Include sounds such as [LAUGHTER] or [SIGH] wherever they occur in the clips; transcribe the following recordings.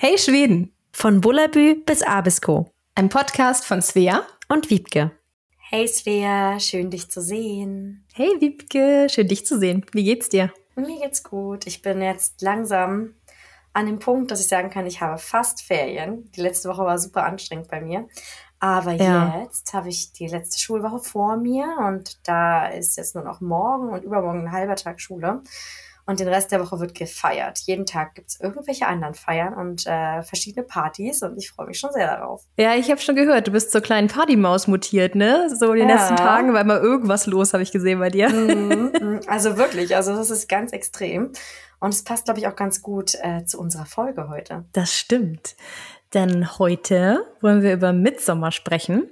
Hey Schweden! Von Bullabü bis Abisko. Ein Podcast von Svea und Wiebke. Hey Svea, schön dich zu sehen. Hey Wiebke, schön dich zu sehen. Wie geht's dir? Mir geht's gut. Ich bin jetzt langsam an dem Punkt, dass ich sagen kann, ich habe fast Ferien. Die letzte Woche war super anstrengend bei mir. Aber ja. jetzt habe ich die letzte Schulwoche vor mir und da ist jetzt nur noch morgen und übermorgen ein halber Tag Schule. Und den Rest der Woche wird gefeiert. Jeden Tag gibt es irgendwelche anderen Feiern und äh, verschiedene Partys und ich freue mich schon sehr darauf. Ja, ich habe schon gehört, du bist zur kleinen Partymaus mutiert, ne? So in den ja. letzten Tagen war immer irgendwas los, habe ich gesehen bei dir. Mhm, mhm, also wirklich, also das ist ganz extrem. Und es passt, glaube ich, auch ganz gut äh, zu unserer Folge heute. Das stimmt. Denn heute wollen wir über Mitsommer sprechen.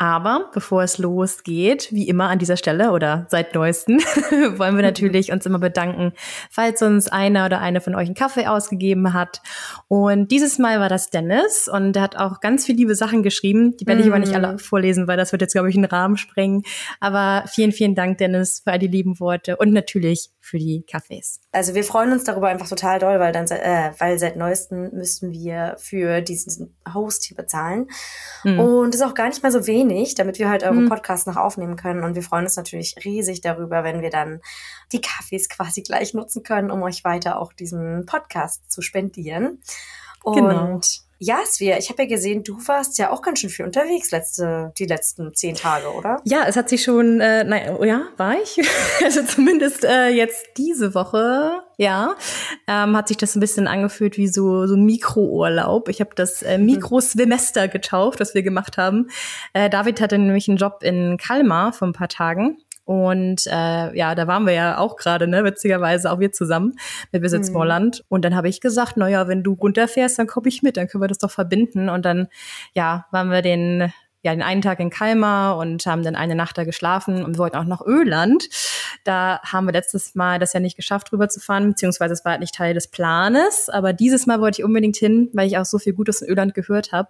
Aber bevor es losgeht, wie immer an dieser Stelle oder seit neuesten, [LAUGHS] wollen wir natürlich uns immer bedanken, falls uns einer oder eine von euch einen Kaffee ausgegeben hat. Und dieses Mal war das Dennis und der hat auch ganz viele liebe Sachen geschrieben. Die werde ich mm. aber nicht alle mm. vorlesen, weil das wird jetzt, glaube ich, einen Rahmen sprengen. Aber vielen, vielen Dank, Dennis, für all die lieben Worte und natürlich für die Kaffees. Also wir freuen uns darüber einfach total doll, weil dann, äh, weil seit neuesten müssten wir für diesen Host hier bezahlen. Mhm. Und das ist auch gar nicht mal so wenig, damit wir halt eure mhm. Podcasts noch aufnehmen können. Und wir freuen uns natürlich riesig darüber, wenn wir dann die Kaffees quasi gleich nutzen können, um euch weiter auch diesen Podcast zu spendieren. Genau. Und genau. Ja, Svea, ich habe ja gesehen, du warst ja auch ganz schön viel unterwegs letzte, die letzten zehn Tage, oder? Ja, es hat sich schon, äh, nein, oh ja, war ich? [LAUGHS] also zumindest äh, jetzt diese Woche, ja, ähm, hat sich das ein bisschen angefühlt wie so, so Mikrourlaub. Ich habe das äh, mhm. Mikroswemester getauft, was wir gemacht haben. Äh, David hatte nämlich einen Job in Kalmar vor ein paar Tagen und äh, ja, da waren wir ja auch gerade, ne, witzigerweise auch wir zusammen mit Visit mhm. Smallland. Und dann habe ich gesagt, na ja, wenn du runterfährst, dann komme ich mit, dann können wir das doch verbinden. Und dann, ja, waren wir den ja, den einen Tag in Kalmar und haben dann eine Nacht da geschlafen und wir wollten auch nach Öland. Da haben wir letztes Mal das ja nicht geschafft, rüberzufahren, beziehungsweise es war halt nicht Teil des Planes. Aber dieses Mal wollte ich unbedingt hin, weil ich auch so viel Gutes in Öland gehört habe.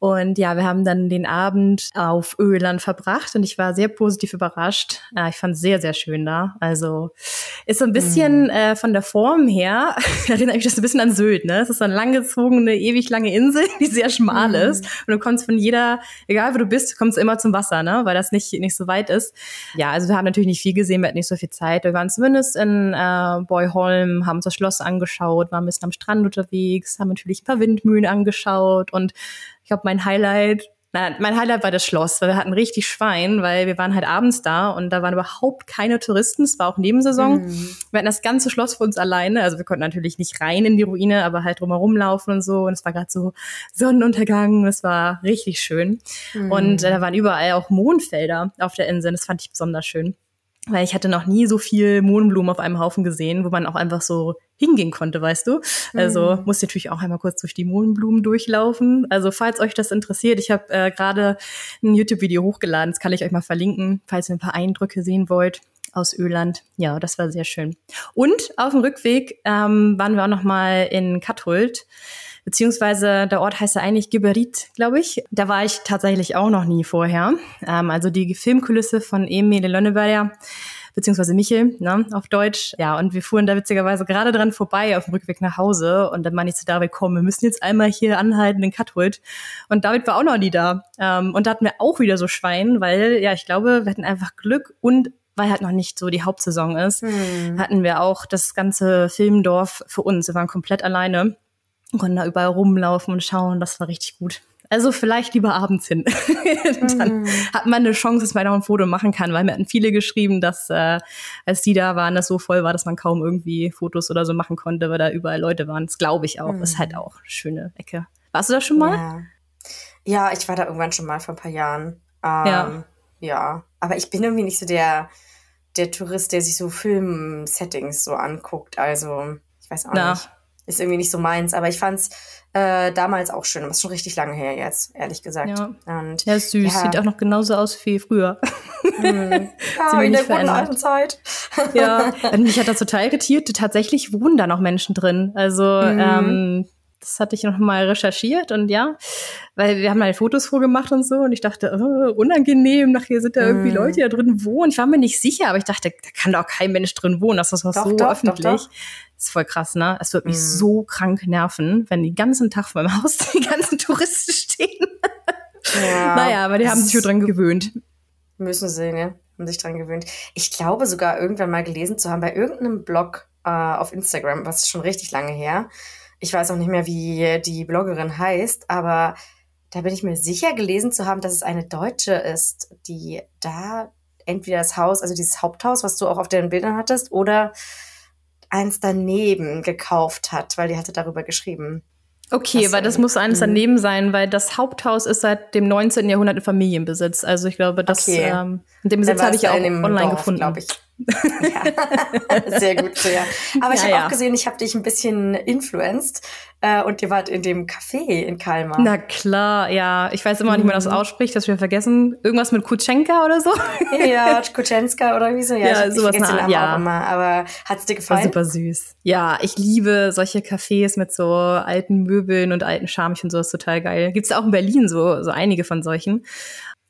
Und ja, wir haben dann den Abend auf Öland verbracht und ich war sehr positiv überrascht. Ja, ich fand es sehr, sehr schön da. Also ist so ein bisschen mm. äh, von der Form her, [LAUGHS] erinnert mich das ein bisschen an Sylt, ne? Es ist so eine langgezogene, ewig lange Insel, [LAUGHS] die sehr schmal mm. ist. Und du kommst von jeder, egal wo du bist, kommst immer zum Wasser, ne? Weil das nicht, nicht so weit ist. Ja, also wir haben natürlich nicht viel gesehen, wir hatten nicht so viel Zeit. Wir waren zumindest in äh, Boyholm, haben uns das Schloss angeschaut, waren ein bisschen am Strand unterwegs, haben natürlich ein paar Windmühlen angeschaut und glaube, mein Highlight, nein, mein Highlight war das Schloss, weil wir hatten richtig Schwein, weil wir waren halt abends da und da waren überhaupt keine Touristen. Es war auch Nebensaison. Mhm. Wir hatten das ganze Schloss für uns alleine. Also wir konnten natürlich nicht rein in die Ruine, aber halt drumherum laufen und so. Und es war gerade so Sonnenuntergang. Es war richtig schön. Mhm. Und äh, da waren überall auch Mondfelder auf der Insel. Das fand ich besonders schön weil ich hatte noch nie so viel Mohnblumen auf einem Haufen gesehen, wo man auch einfach so hingehen konnte, weißt du. Also mhm. musste natürlich auch einmal kurz durch die Mohnblumen durchlaufen. Also falls euch das interessiert, ich habe äh, gerade ein YouTube-Video hochgeladen, das kann ich euch mal verlinken, falls ihr ein paar Eindrücke sehen wollt aus Öland. Ja, das war sehr schön. Und auf dem Rückweg ähm, waren wir auch noch mal in Kathult beziehungsweise der Ort heißt ja eigentlich Geberit, glaube ich. Da war ich tatsächlich auch noch nie vorher. Ähm, also die Filmkulisse von Emil Lönneberger beziehungsweise Michel, ne, auf Deutsch. Ja, und wir fuhren da witzigerweise gerade dran vorbei auf dem Rückweg nach Hause und dann meinte ich zu David, komm, wir müssen jetzt einmal hier anhalten in Katholt. Und David war auch noch nie da. Ähm, und da hatten wir auch wieder so Schwein, weil, ja, ich glaube, wir hatten einfach Glück und weil halt noch nicht so die Hauptsaison ist, hm. hatten wir auch das ganze Filmdorf für uns. Wir waren komplett alleine und konnten da überall rumlaufen und schauen. Das war richtig gut. Also vielleicht lieber abends hin. [LAUGHS] Dann mm. hat man eine Chance, dass man auch ein Foto machen kann, weil mir hatten viele geschrieben, dass äh, als die da waren, das so voll war, dass man kaum irgendwie Fotos oder so machen konnte, weil da überall Leute waren. Das glaube ich auch. Mm. Ist halt auch eine schöne Ecke. Warst du da schon mal? Ja. ja. ich war da irgendwann schon mal vor ein paar Jahren. Ähm, ja. Ja, aber ich bin irgendwie nicht so der, der Tourist, der sich so Film-Settings so anguckt. Also, ich weiß auch Na. nicht ist irgendwie nicht so meins. Aber ich fand's äh, damals auch schön. Das ist schon richtig lange her jetzt, ehrlich gesagt. Ja, und, ja süß. Ja. Sieht auch noch genauso aus wie früher. [LAUGHS] Hm. Ja, in der guten alten Zeit. ja, und [LAUGHS] mich hat das total irritiert. Tatsächlich wohnen da noch Menschen drin. Also mhm. ähm, das hatte ich noch mal recherchiert und ja, weil wir haben halt Fotos vorgemacht und so und ich dachte, oh, unangenehm, nachher sind da irgendwie mm. Leute, die da drin wohnen. Ich war mir nicht sicher, aber ich dachte, da kann doch kein Mensch drin wohnen, das ist doch, so doch, öffentlich. Doch, doch. Das ist voll krass, ne? Es wird mich mm. so krank nerven, wenn den ganzen Tag vor meinem Haus [LAUGHS] die ganzen Touristen stehen. Ja, naja, aber die haben sich schon dran gewöhnt. Müssen sie, ne? Haben sich dran gewöhnt. Ich glaube sogar irgendwann mal gelesen zu haben bei irgendeinem Blog äh, auf Instagram, was ist schon richtig lange her, ich weiß auch nicht mehr, wie die Bloggerin heißt, aber da bin ich mir sicher gelesen zu haben, dass es eine Deutsche ist, die da entweder das Haus, also dieses Haupthaus, was du auch auf den Bildern hattest, oder eins daneben gekauft hat, weil die hatte darüber geschrieben. Okay, das weil das muss eines mhm. daneben sein, weil das Haupthaus ist seit dem 19. Jahrhundert in Familienbesitz. Also ich glaube, das okay. ähm, den Besitz habe ich auch online Dorf, gefunden. glaube ich. Ja, [LAUGHS] sehr gut, ja. Aber ich ja, habe ja. auch gesehen, ich habe dich ein bisschen influenced äh, und ihr wart in dem Café in Kalmar. Na klar, ja. Ich weiß immer nicht, wie man das mhm. ausspricht, dass wir vergessen. Irgendwas mit Kutschenka oder so? Ja, [LAUGHS] Kutschenska oder wie so. Ja, ja ich, sowas ich Namen ja. auch immer. Aber hat's dir gefallen? War super süß. Ja, ich liebe solche Cafés mit so alten Möbeln und alten Charme. Ich finde sowas total geil. Gibt's auch in Berlin so, so einige von solchen.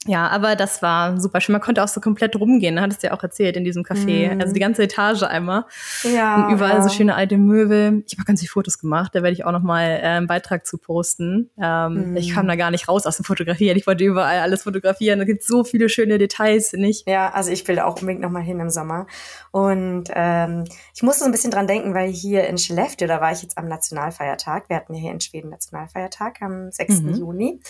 Ja, aber das war super schön. Man konnte auch so komplett rumgehen, ne? hattest du ja auch erzählt in diesem Café. Mm. Also die ganze Etage einmal. Ja. Und überall ja. so schöne alte Möbel. Ich habe ganz viele Fotos gemacht, da werde ich auch noch mal äh, einen Beitrag zu posten. Ähm, mm. Ich kam da gar nicht raus aus dem Fotografieren. Ich wollte überall alles fotografieren. Da gibt so viele schöne Details, nicht? Ja, also ich will da auch unbedingt noch mal hin im Sommer. Und ähm, ich musste so ein bisschen dran denken, weil hier in Skellefteå, da war ich jetzt am Nationalfeiertag. Wir hatten ja hier in Schweden Nationalfeiertag am 6. Mhm. Juni.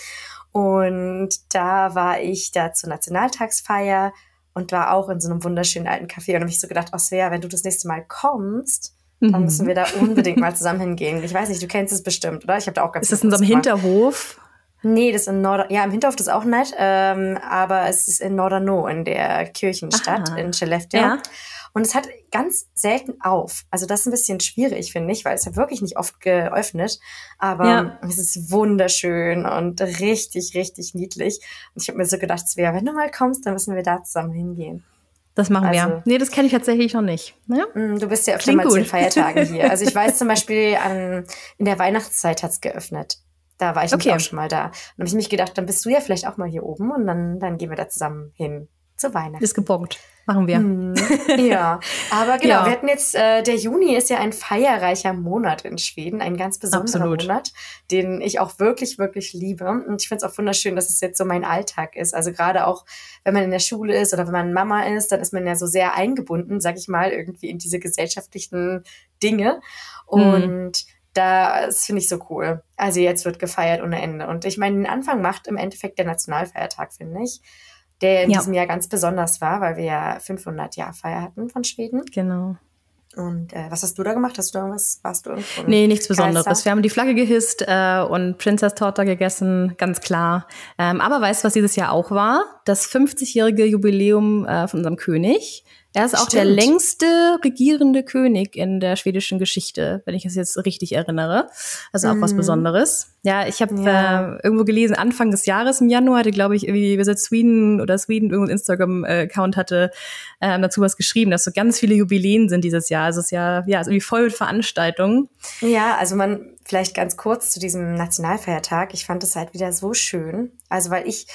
Und da war ich da zur Nationaltagsfeier und war auch in so einem wunderschönen alten Café und habe ich so gedacht, oh Svea, wenn du das nächste Mal kommst, dann mhm. müssen wir da unbedingt mal zusammen hingehen. Ich weiß nicht, du kennst es bestimmt, oder? Ich habe da auch ganz Ist das in so einem Hinterhof? Nee, das ist in Nord ja, im Hinterhof ist auch nett, ähm, aber es ist in Nordernau, in der Kirchenstadt Aha. in Skellefteå. Ja. Und es hat ganz selten auf. Also das ist ein bisschen schwierig, finde ich, weil es ja wirklich nicht oft geöffnet. Aber ja. es ist wunderschön und richtig, richtig niedlich. Und ich habe mir so gedacht, Svea, wenn du mal kommst, dann müssen wir da zusammen hingehen. Das machen also, wir. Nee, das kenne ich tatsächlich noch nicht. Ja? Mm, du bist ja öfter mal zu den Feiertagen hier. Also ich weiß [LAUGHS] zum Beispiel, an, in der Weihnachtszeit hat es geöffnet. Da war ich okay. auch schon mal da. Und habe ich mich gedacht, dann bist du ja vielleicht auch mal hier oben und dann, dann gehen wir da zusammen hin zu Weihnachten. Ist gebongt. Machen wir. Hm, ja, aber [LAUGHS] genau, ja. wir hatten jetzt, äh, der Juni ist ja ein feierreicher Monat in Schweden, ein ganz besonderer Absolut. Monat, den ich auch wirklich, wirklich liebe. Und ich finde es auch wunderschön, dass es jetzt so mein Alltag ist. Also gerade auch, wenn man in der Schule ist oder wenn man Mama ist, dann ist man ja so sehr eingebunden, sag ich mal, irgendwie in diese gesellschaftlichen Dinge. Hm. Und mhm. Das finde ich so cool. Also jetzt wird gefeiert ohne Ende. Und ich meine, den Anfang macht im Endeffekt der Nationalfeiertag, finde ich der in ja. diesem Jahr ganz besonders war, weil wir ja 500 Jahr Feier hatten von Schweden. Genau. Und äh, was hast du da gemacht? Hast du da irgendwas? Warst du irgendwo? Nee, nichts Besonderes. Geister? Wir haben die Flagge gehisst äh, und Princess Torta gegessen, ganz klar. Ähm, aber weißt du, was dieses Jahr auch war? Das 50-jährige Jubiläum äh, von unserem König. Er ist auch Stimmt. der längste regierende König in der schwedischen Geschichte, wenn ich es jetzt richtig erinnere. Also auch mm. was mhm. Besonderes. Ja, ich habe ja. äh, irgendwo gelesen, Anfang des Jahres im Januar hatte, glaube ich, irgendwie Visit Sweden oder Sweden irgendein Instagram-Account hatte ähm, dazu was geschrieben, dass so ganz viele Jubiläen sind dieses Jahr. Also es ist ja, ja, ist irgendwie voll mit Veranstaltungen. Ja, also man, vielleicht ganz kurz zu diesem Nationalfeiertag. Ich fand es halt wieder so schön. Also weil ich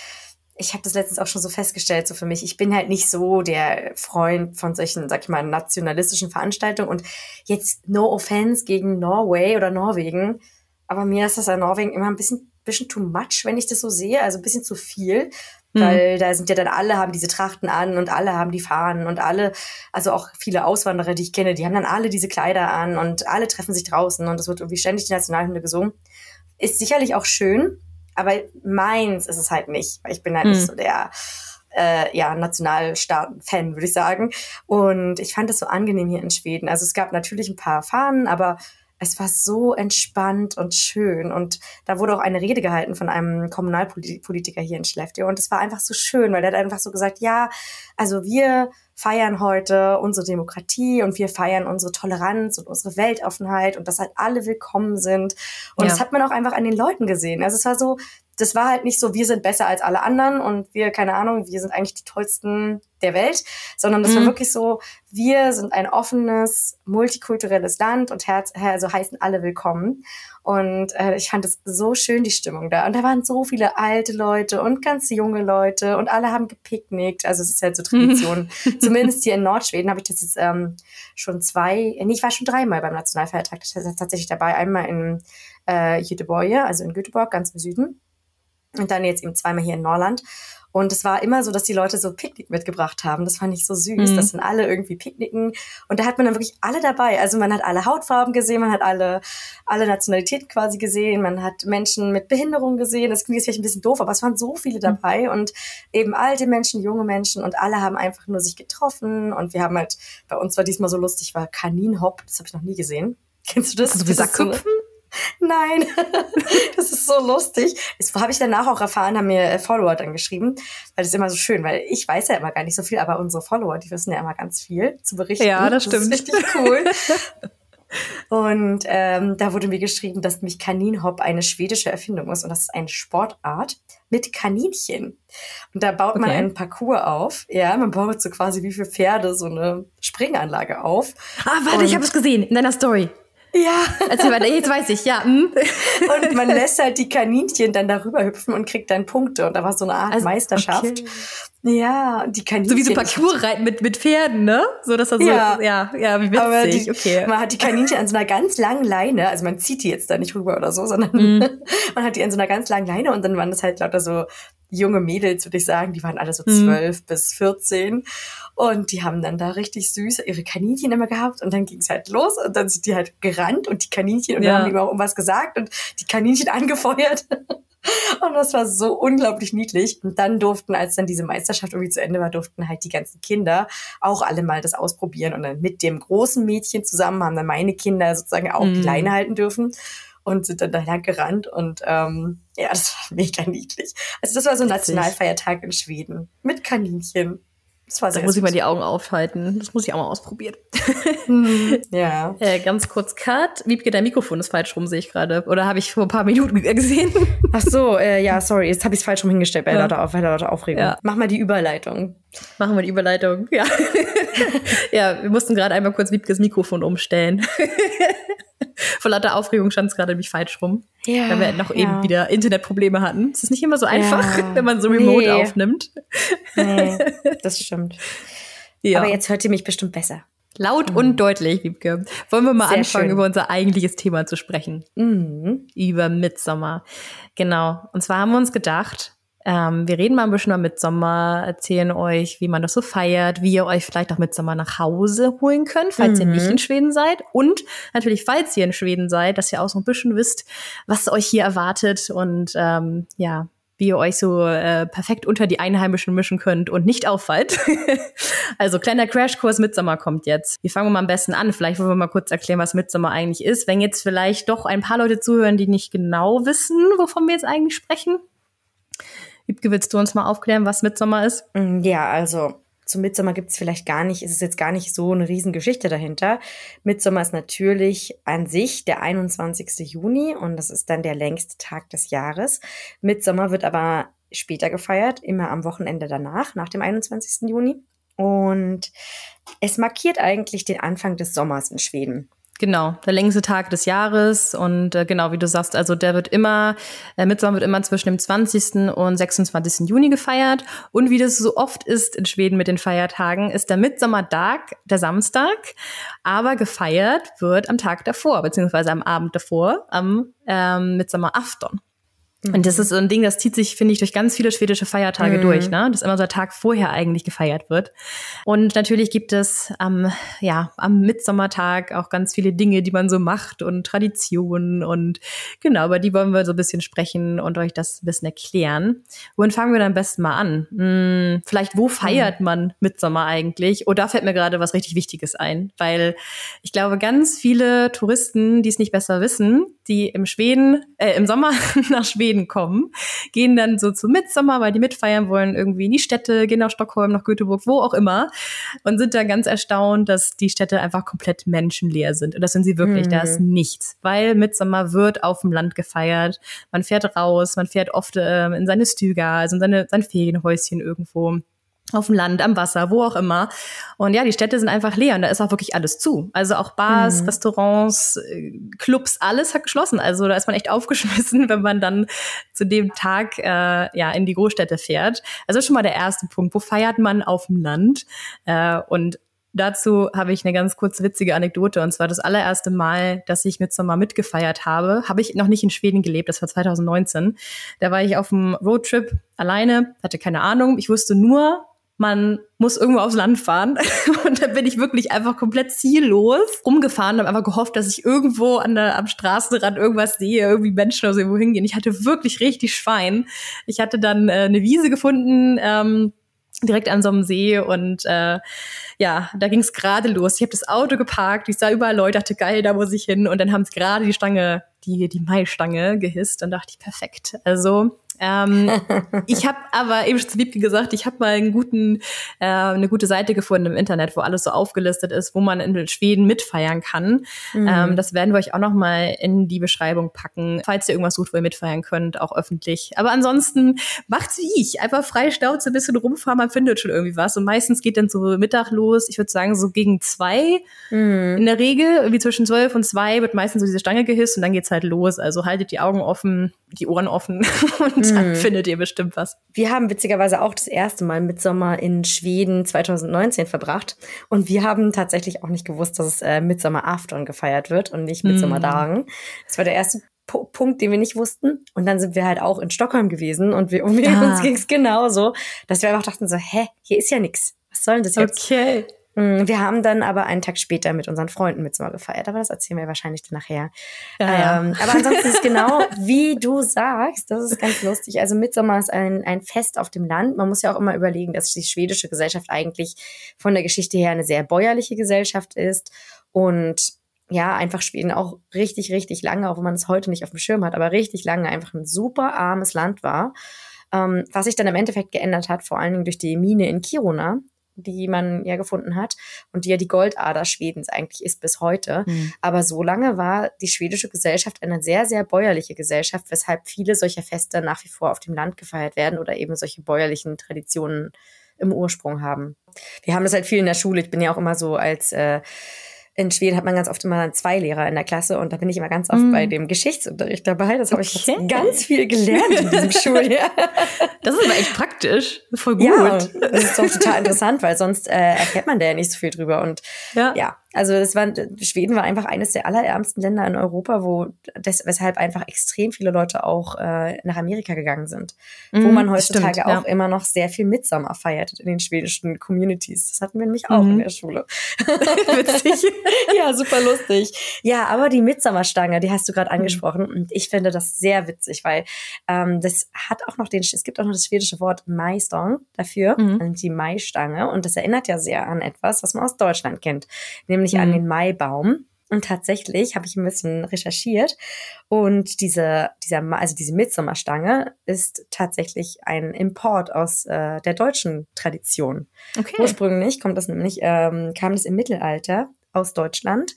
ich habe das letztens auch schon so festgestellt, so für mich, ich bin halt nicht so der Freund von solchen, sag ich mal, nationalistischen Veranstaltungen. Und jetzt no offense gegen Norway oder Norwegen, aber mir ist das in Norwegen immer ein bisschen, bisschen too much, wenn ich das so sehe, also ein bisschen zu viel, mhm. weil da sind ja dann alle haben diese Trachten an und alle haben die Fahnen und alle, also auch viele Auswanderer, die ich kenne, die haben dann alle diese Kleider an und alle treffen sich draußen und es wird irgendwie ständig die Nationalhymne gesungen. Ist sicherlich auch schön, aber meins ist es halt nicht, weil ich bin halt hm. nicht so der äh, ja, Nationalstaaten-Fan, würde ich sagen. Und ich fand es so angenehm hier in Schweden. Also es gab natürlich ein paar Fahnen, aber es war so entspannt und schön. Und da wurde auch eine Rede gehalten von einem Kommunalpolitiker hier in Skellefteå. Und es war einfach so schön, weil er hat einfach so gesagt, ja, also wir feiern heute unsere Demokratie und wir feiern unsere Toleranz und unsere Weltoffenheit und dass halt alle willkommen sind. Und ja. das hat man auch einfach an den Leuten gesehen. Also es war so, das war halt nicht so, wir sind besser als alle anderen und wir, keine Ahnung, wir sind eigentlich die tollsten der Welt, sondern das mhm. war wirklich so, wir sind ein offenes, multikulturelles Land und Herz, also heißen alle willkommen. Und äh, ich fand es so schön, die Stimmung da. Und da waren so viele alte Leute und ganz junge Leute und alle haben gepicknickt. Also es ist halt so [LAUGHS] Tradition. Zumindest hier in Nordschweden habe ich das jetzt ähm, schon zwei, nee, ich war schon dreimal beim Nationalfeiertag das tatsächlich dabei. Einmal in äh, Göteborg, also in Göteborg, ganz im Süden. Und dann jetzt eben zweimal hier in Norland. Und es war immer so, dass die Leute so Picknick mitgebracht haben. Das fand ich so süß. Mhm. Das sind alle irgendwie Picknicken. Und da hat man dann wirklich alle dabei. Also man hat alle Hautfarben gesehen, man hat alle, alle Nationalitäten quasi gesehen, man hat Menschen mit Behinderung gesehen. Das klingt jetzt vielleicht ein bisschen doof, aber es waren so viele mhm. dabei. Mhm. Und eben alte Menschen, junge Menschen und alle haben einfach nur sich getroffen. Und wir haben halt, bei uns war diesmal so lustig, war Kaninhop. Das habe ich noch nie gesehen. Kennst du das? Also wie Sackhüpfen? Nein, [LAUGHS] das ist so lustig. Das habe ich danach auch erfahren, haben mir äh, Follower dann geschrieben, weil das ist immer so schön, weil ich weiß ja immer gar nicht so viel, aber unsere Follower, die wissen ja immer ganz viel zu berichten. Ja, das stimmt. Das ist richtig cool. [LAUGHS] Und ähm, da wurde mir geschrieben, dass mich Kaninhop eine schwedische Erfindung ist und das ist eine Sportart mit Kaninchen. Und da baut man einen Parcours auf. Ja, man baut so quasi wie für Pferde so eine Springanlage auf. Ah, warte, und ich habe es gesehen in deiner Story. Ja. Also, jetzt weiß ich, ja. Hm. Und man lässt halt die Kaninchen dann darüber hüpfen und kriegt dann Punkte. Und da war so eine Art also, Meisterschaft. Okay. Ja, die Kaninchen. So wie so Parcours reiten mit, mit Pferden, ne? So, dass er so, ja, ja, ja wie witzig. Aber die, okay. Man hat die Kaninchen an so einer ganz langen Leine, also man zieht die jetzt da nicht rüber oder so, sondern mm. [LAUGHS] man hat die an so einer ganz langen Leine und dann waren das halt lauter so junge Mädels, würde ich sagen, die waren alle so mhm. zwölf mm. bis vierzehn. Und die haben dann da richtig süß ihre Kaninchen immer gehabt und dann ging es halt los und dann sind die halt gerannt und die Kaninchen und ja. dann haben die auch irgendwas gesagt und die Kaninchen [LAUGHS] angefeuert. Und das war so unglaublich niedlich. Und dann durften, als dann diese Meisterschaft irgendwie zu Ende war, durften halt die ganzen Kinder auch alle mal das ausprobieren. Und dann mit dem großen Mädchen zusammen haben dann meine Kinder sozusagen auch mm. die mhm. Leine halten dürfen und sind dann da lang gerannt. Und ähm, ja, das war [LAUGHS] mega niedlich. Also das war so ein Nationalfeiertag in Schweden mit Kaninchen. Das war sehr da muss ich mal die Augen aufhalten. Das muss ich auch mal ausprobieren. [LAUGHS] Hm, ja. [LAUGHS] Äh, ganz kurz Cut. Wiebke, dein Mikrofon ist falsch rum, sehe ich gerade. Oder habe ich vor ein paar Minuten gesehen? Ach so, äh, ja, sorry. Jetzt habe ich es falsch rum hingestellt bei ja. lauter, bei lauter Aufregung. Ja. Mach mal die Überleitung. Machen wir die Überleitung, ja. ja, wir mussten gerade einmal kurz Wiebkes Mikrofon umstellen. [LAUGHS] Vor lauter Aufregung stand es gerade nämlich falsch rum. Ja, weil wir noch ja. eben wieder Internetprobleme hatten. Es ist nicht immer so einfach, ja. [LAUGHS] wenn man so remote nee. aufnimmt. Nee, [LAUGHS] das stimmt. Ja. Aber jetzt hört ihr mich bestimmt besser. Laut mhm. und deutlich, Liebke. Wollen wir mal Sehr anfangen, schön. über unser eigentliches Thema zu sprechen? Mhm. Über Midsommer. Genau. Und zwar haben wir uns gedacht, ähm, wir reden mal ein bisschen über Mitsommer, erzählen euch, wie man das so feiert, wie ihr euch vielleicht auch Mitsommer nach Hause holen könnt, falls mhm. ihr nicht in Schweden seid. Und natürlich, falls ihr in Schweden seid, dass ihr auch so ein bisschen wisst, was euch hier erwartet und ähm, ja, wie ihr euch so äh, perfekt unter die Einheimischen mischen könnt und nicht auffallt. [LAUGHS] also kleiner Crashkurs Mitsommer kommt jetzt. Wie fangen wir mal am besten an? Vielleicht wollen wir mal kurz erklären, was Mitsommer eigentlich ist. Wenn jetzt vielleicht doch ein paar Leute zuhören, die nicht genau wissen, wovon wir jetzt eigentlich sprechen. Wiebke, willst du uns mal aufklären, was Mitsommer ist? Mm, ja, also zum Mitsommer gibt es vielleicht gar nicht, ist es jetzt gar nicht so eine Riesengeschichte dahinter. Mitsommer ist natürlich an sich der 21. Juni und das ist dann der längste Tag des Jahres. Mitsommer wird aber später gefeiert, immer am Wochenende danach, nach dem 21. Juni. Und es markiert eigentlich den Anfang des Sommers in Schweden. Genau, der längste Tag des Jahres und äh, genau wie du sagst, also der wird immer, äh, Mitsommer wird immer zwischen dem 20. und 26. Juni gefeiert und wie das so oft ist in Schweden mit den Feiertagen, ist der Mitsommertag der Samstag, aber gefeiert wird am Tag davor, beziehungsweise am Abend davor, am ähm, Mitsommerafton. Und das ist so ein Ding, das zieht sich, finde ich, durch ganz viele schwedische Feiertage mhm. durch, ne? Dass immer so der Tag vorher eigentlich gefeiert wird. Und natürlich gibt es am, ja, am Mitsommertag auch ganz viele Dinge, die man so macht und Traditionen und genau, über die wollen wir so ein bisschen sprechen und euch das ein bisschen erklären. Wohin fangen wir dann am besten mal an? Hm, vielleicht, wo feiert man Mitsommer eigentlich? Oh, da fällt mir gerade was richtig Wichtiges ein, weil ich glaube, ganz viele Touristen, die es nicht besser wissen, die im Schweden, äh, im Sommer [LAUGHS] nach Schweden kommen, gehen dann so zu Mitsommer, weil die mitfeiern wollen, irgendwie in die Städte, gehen nach Stockholm, nach Göteborg, wo auch immer und sind dann ganz erstaunt, dass die Städte einfach komplett menschenleer sind. Und das sind sie wirklich, mhm. da ist mhm. nichts, weil Mitsommer wird auf dem Land gefeiert. Man fährt raus, man fährt oft äh, in seine Stüga, also in seine, sein Ferienhäuschen irgendwo auf dem Land, am Wasser, wo auch immer. Und ja, die Städte sind einfach leer und da ist auch wirklich alles zu. Also auch Bars, mhm. Restaurants, äh, Clubs, alles hat geschlossen. Also da ist man echt [LAUGHS] aufgeschmissen, wenn man dann zu dem Tag äh, ja in die Großstädte fährt. Also schon mal der erste Punkt. Wo feiert man auf dem Land? Äh, und Dazu habe ich eine ganz kurz witzige Anekdote. Und zwar das allererste Mal, dass ich mit Sommer mitgefeiert habe, habe ich noch nicht in Schweden gelebt. Das war 2019. Da war ich auf dem Roadtrip alleine, hatte keine Ahnung. Ich wusste nur, man muss irgendwo aufs Land fahren. [LAUGHS] Und dann bin ich wirklich einfach komplett ziellos rumgefahren und habe einfach gehofft, dass ich irgendwo an der, am Straßenrand irgendwas sehe, irgendwie Menschen oder so irgendwo hingehen. Ich hatte wirklich richtig Schwein. Ich hatte dann äh, eine Wiese gefunden, ähm, direkt an so einem See und äh, ja, da ging es gerade los. Ich habe das Auto geparkt, ich sah überall Leute, dachte geil, da muss ich hin und dann haben sie gerade die Stange, die die Maistange gehisst und dachte ich perfekt. Also ähm, [LAUGHS] ich habe aber eben zu Wiebke gesagt, ich habe mal einen guten, äh, eine gute Seite gefunden im Internet, wo alles so aufgelistet ist, wo man in Schweden mitfeiern kann. Mhm. Ähm, das werden wir euch auch noch mal in die Beschreibung packen, falls ihr irgendwas sucht, wo ihr mitfeiern könnt, auch öffentlich. Aber ansonsten macht's wie ich, einfach frei Schnauze, ein bisschen rumfahren, man findet schon irgendwie was. Und meistens geht dann so Mittag los. Ich würde sagen so gegen zwei mhm. in der Regel, irgendwie zwischen zwölf und zwei wird meistens so diese Stange gehisst und dann geht's halt los. Also haltet die Augen offen, die Ohren offen [LAUGHS] und dann mhm. findet ihr bestimmt was. Wir haben witzigerweise auch das erste Mal Midsommer in Schweden 2019 verbracht und wir haben tatsächlich auch nicht gewusst, dass es äh, Midsommer Afton gefeiert wird und nicht Midsommer mhm. Das war der erste Punkt, den wir nicht wussten. Und dann sind wir halt auch in Stockholm gewesen und wir, um ah. uns ging es genauso, dass wir einfach dachten so, hä, hier ist ja nix. Was soll denn das jetzt? Okay. Mm, wir haben dann aber einen Tag später mit unseren Freunden Midsommer gefeiert, aber das erzählen wir wahrscheinlich dann nachher. Ja, ähm, ja. Aber ansonsten ist genau wie du sagst, das ist ganz lustig. Also Midsommer ist ein, ein Fest auf dem Land. Man muss ja auch immer überlegen, dass die schwedische Gesellschaft eigentlich von der Geschichte her eine sehr bäuerliche Gesellschaft ist und ja, einfach Schweden auch richtig, richtig lange, auch wenn man es heute nicht auf dem Schirm hat, aber richtig lange einfach ein super armes Land war. Ähm, was sich dann im Endeffekt geändert hat, vor allen Dingen durch die Mine in Kiruna, die man ja gefunden hat und die ja die Goldader Schwedens eigentlich ist bis heute. Mhm. Aber so lange war die schwedische Gesellschaft eine sehr, sehr bäuerliche Gesellschaft, weshalb viele solcher Feste nach wie vor auf dem Land gefeiert werden oder eben solche bäuerlichen Traditionen im Ursprung haben. Wir haben das halt viel in der Schule. Ich bin ja auch immer so als äh, in Schweden hat man ganz oft immer zwei Lehrer in der Klasse und da bin ich immer ganz oft mm. bei dem Geschichtsunterricht dabei. Das habe okay. ich ganz viel gelernt in diesem [LAUGHS] Schuljahr. Das ist aber echt praktisch. Voll gut. Ja, das ist doch total interessant, weil sonst äh, erfährt man da ja nicht so viel drüber. Und ja, ja also das war, Schweden war einfach eines der allerärmsten Länder in Europa, wo das, weshalb einfach extrem viele Leute auch äh, nach Amerika gegangen sind. Mm, wo man heutzutage stimmt, auch ja. immer noch sehr viel Midsommer feiert in den schwedischen Communities. Das hatten wir nämlich auch mm. in mhm. der Schule. [LAUGHS] Witzig. [LAUGHS] ja, super lustig. Ja, aber die Midsommerstange, die hast du gerade mhm. angesprochen. Mm. Und ich finde das sehr witzig, weil ähm, das hat auch noch den, es gibt auch noch das schwedische Wort Maistong dafür, mhm. die Maistange. Und das erinnert ja sehr an etwas, was man aus Deutschland kennt. Nämlich nämlich mhm. an den Maibaum. Und tatsächlich habe ich ein bisschen recherchiert und diese, dieser, also diese Mitsommerstange ist tatsächlich ein Import aus äh, der deutschen Tradition. Okay. Ursprünglich kommt das nämlich, ähm, kam das im Mittelalter aus Deutschland,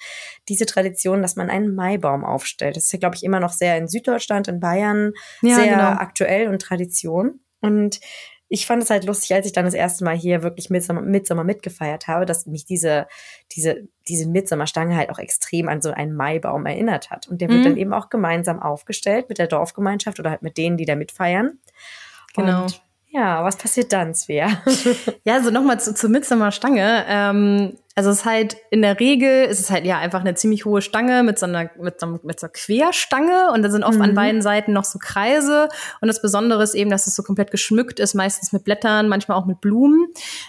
diese Tradition, dass man einen Maibaum aufstellt. Das ist ja, glaube ich, immer noch sehr in Süddeutschland, in Bayern, ja, sehr genau. aktuell und Tradition. Und ich fand es halt lustig, als ich dann das erste Mal hier wirklich Midsommer, Midsommer mitgefeiert habe, dass mich diese, diese, diese Midsommerstange halt auch extrem an so einen Maibaum erinnert hat. Und der wird mhm. dann eben auch gemeinsam aufgestellt mit der Dorfgemeinschaft oder halt mit denen, die da mitfeiern. Genau. Und ja, was passiert dann, Svea? ja, also nochmal zu, zur Midsommerstange. Ähm, also es ist halt in der Regel ist es halt ja einfach eine ziemlich hohe Stange mit so einer mit so, mit so einer Querstange und da sind oft mhm. an beiden Seiten noch so Kreise und das Besondere ist eben, dass es so komplett geschmückt ist, meistens mit Blättern, manchmal auch mit Blumen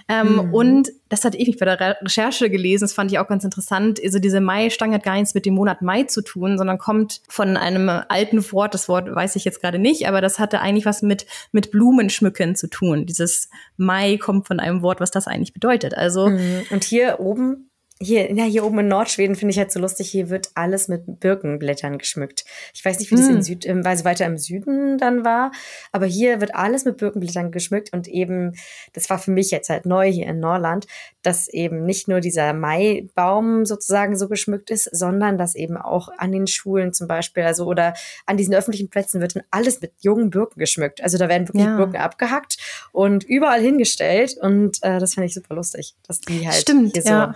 ähm, mhm. und das hatte ich mich bei der Re Recherche gelesen, das fand ich auch ganz interessant. Also diese Mai-Stange hat gar nichts mit dem Monat Mai zu tun, sondern kommt von einem alten Wort, das Wort weiß ich jetzt gerade nicht, aber das hatte eigentlich was mit mit Blumenschmücken zu tun. Dieses Mai kommt von einem Wort, was das eigentlich bedeutet. Also mhm. und hier oben hier, ja, hier oben in Nordschweden finde ich halt so lustig, hier wird alles mit Birkenblättern geschmückt. Ich weiß nicht, wie das mm. in Süd, weil es weiter im Süden dann war, aber hier wird alles mit Birkenblättern geschmückt und eben, das war für mich jetzt halt neu hier in Norland, dass eben nicht nur dieser Maibaum sozusagen so geschmückt ist, sondern dass eben auch an den Schulen zum Beispiel, also oder an diesen öffentlichen Plätzen wird dann alles mit jungen Birken geschmückt. Also da werden wirklich ja. Birken abgehackt und überall hingestellt und äh, das fand ich super lustig, dass die halt Stimmt, hier ja.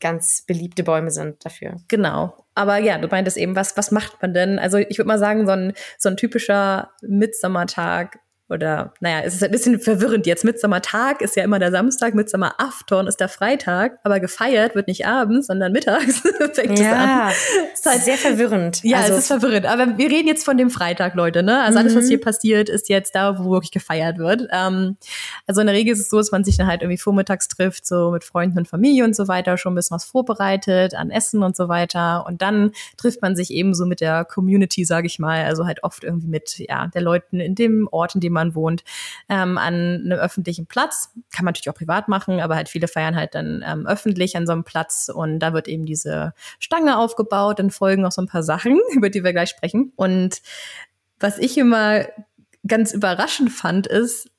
Ganz beliebte Bäume sind dafür. Genau. Aber ja, du meintest eben, was, was macht man denn? Also ich würde mal sagen, so ein, so ein typischer Mitsommertag oder naja, es ist ein bisschen verwirrend jetzt. Midsommertag ist ja immer der Samstag, Midsommerafton ist der Freitag, aber gefeiert wird nicht abends, sondern mittags [LAUGHS] fängt ja, es an. Ist halt sehr verwirrend. Ja, also, es ist verwirrend. Aber wir reden jetzt von dem Freitag, Leute. Ne? Also alles, was mhm. hier passiert, ist jetzt da, wo wirklich gefeiert wird. Ähm, also in der Regel ist es so, dass man sich dann halt irgendwie vormittags trifft, so mit Freunden und Familie und so weiter, schon ein bisschen was vorbereitet an Essen und so weiter. Und dann trifft man sich eben so mit der Community, sage ich mal, also halt oft irgendwie mit ja der Leuten in dem Ort, in dem man man wohnt, ähm, an einem öffentlichen Platz. Kann man natürlich auch privat machen, aber halt viele feiern halt dann ähm, öffentlich an so einem Platz und da wird eben diese Stange aufgebaut, dann folgen noch so ein paar Sachen, [LAUGHS] über die wir gleich sprechen. Und was ich immer ganz überraschend fand, ist,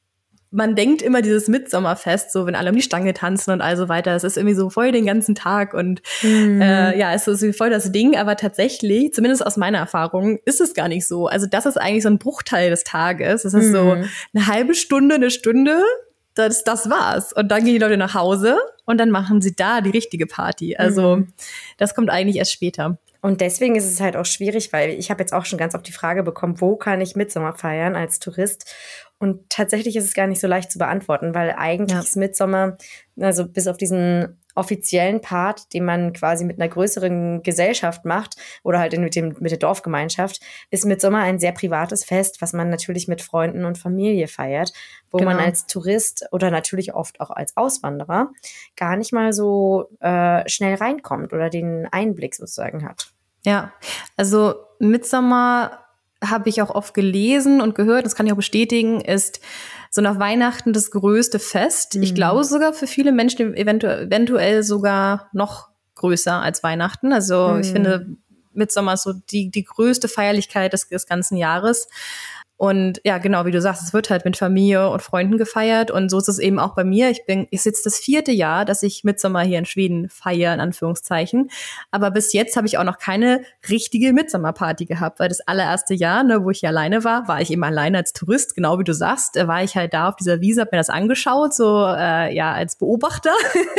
man denkt immer dieses Mitsommerfest, so wenn alle um die Stange tanzen und all so weiter, es ist irgendwie so voll den ganzen Tag und mhm. äh, ja, es ist voll das Ding, aber tatsächlich, zumindest aus meiner Erfahrung, ist es gar nicht so. Also das ist eigentlich so ein Bruchteil des Tages. Es ist mhm. so eine halbe Stunde, eine Stunde, das, das war's. Und dann gehen die Leute nach Hause und dann machen sie da die richtige Party. Also mhm. das kommt eigentlich erst später. Und deswegen ist es halt auch schwierig, weil ich habe jetzt auch schon ganz oft die Frage bekommen, wo kann ich Mitsommer feiern als Tourist? Und tatsächlich ist es gar nicht so leicht zu beantworten, weil eigentlich ja. ist Mitsommer, also bis auf diesen offiziellen Part, den man quasi mit einer größeren Gesellschaft macht oder halt mit, dem, mit der Dorfgemeinschaft, ist Mitsommer ein sehr privates Fest, was man natürlich mit Freunden und Familie feiert, wo genau. man als Tourist oder natürlich oft auch als Auswanderer gar nicht mal so äh, schnell reinkommt oder den Einblick sozusagen hat. Ja, also Mitsommer habe ich auch oft gelesen und gehört, das kann ich auch bestätigen, ist so nach Weihnachten das größte Fest. Mhm. Ich glaube sogar für viele Menschen eventuell, eventuell sogar noch größer als Weihnachten. Also mhm. ich finde, Mitsommer ist so die, die größte Feierlichkeit des, des ganzen Jahres. Und ja, genau, wie du sagst, es wird halt mit Familie und Freunden gefeiert. Und so ist es eben auch bei mir. Ich bin, ist jetzt das vierte Jahr, dass ich Mitsommer hier in Schweden feiere, in Anführungszeichen. Aber bis jetzt habe ich auch noch keine richtige Mitsommerparty gehabt, weil das allererste Jahr, ne, wo ich hier alleine war, war ich eben alleine als Tourist, genau wie du sagst, Da war ich halt da auf dieser Wiese, habe mir das angeschaut, so äh, ja, als Beobachter.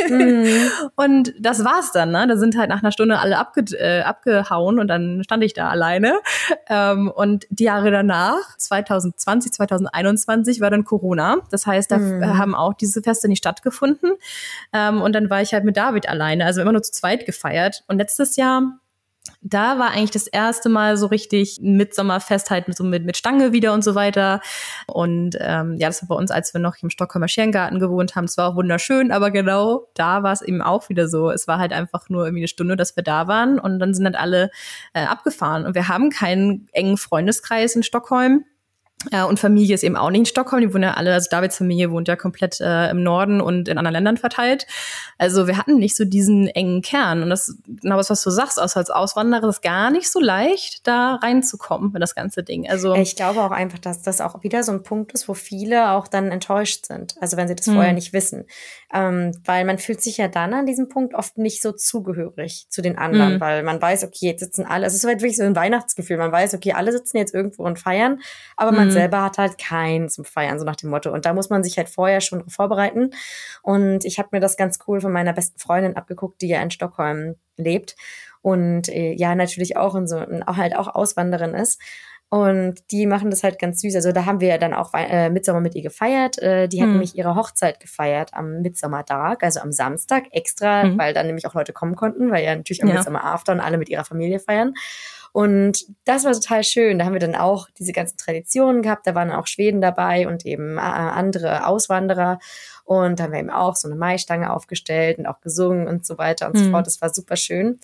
Mhm. [LAUGHS] und das war's dann, ne? Da sind halt nach einer Stunde alle abge äh, abgehauen und dann stand ich da alleine. Ähm, und die Jahre danach, 2020, 2021 war dann Corona. Das heißt, da mhm. haben auch diese Feste nicht stattgefunden. Ähm, und dann war ich halt mit David alleine, also immer nur zu zweit gefeiert. Und letztes Jahr da war eigentlich das erste Mal so richtig Mitsommerfest halt mit, so mit, mit Stange wieder und so weiter. Und ähm, ja, das war bei uns, als wir noch im Stockholmer Scherengarten gewohnt haben. Es war auch wunderschön, aber genau da war es eben auch wieder so. Es war halt einfach nur irgendwie eine Stunde, dass wir da waren und dann sind halt alle äh, abgefahren. Und wir haben keinen engen Freundeskreis in Stockholm. Äh, und Familie ist eben auch nicht in Stockholm. Die wohnen ja alle, also Davids Familie wohnt ja komplett äh, im Norden und in anderen Ländern verteilt. Also wir hatten nicht so diesen engen Kern. Und das, genau was, was du sagst, auch als Auswanderer ist gar nicht so leicht, da reinzukommen in das ganze Ding. Also ich glaube auch einfach, dass das auch wieder so ein Punkt ist, wo viele auch dann enttäuscht sind. Also wenn sie das hm. vorher nicht wissen. Ähm, weil man fühlt sich ja dann an diesem Punkt oft nicht so zugehörig zu den anderen, hm. weil man weiß, okay, jetzt sitzen alle, es ist halt wirklich so ein Weihnachtsgefühl. Man weiß, okay, alle sitzen jetzt irgendwo und feiern, aber man Mhm. Selber hat halt keinen zum Feiern, so nach dem Motto. Und da muss man sich halt vorher schon vorbereiten. Und ich habe mir das ganz cool von meiner besten Freundin abgeguckt, die ja in Stockholm lebt und äh, ja natürlich auch in so auch halt auch Auswanderin ist. Und die machen das halt ganz süß. Also da haben wir ja dann auch äh, Mitsommer mit ihr gefeiert. Äh, die hat mhm. nämlich ihre Hochzeit gefeiert am Mitsommertag, also am Samstag extra, mhm. weil dann nämlich auch Leute kommen konnten, weil ja natürlich am ja. Midsommer After und alle mit ihrer Familie feiern. Und das war total schön. Da haben wir dann auch diese ganzen Traditionen gehabt. Da waren auch Schweden dabei und eben äh, andere Auswanderer. Und da haben wir eben auch so eine Maistange aufgestellt und auch gesungen und so weiter und mhm. so fort. Das war super schön.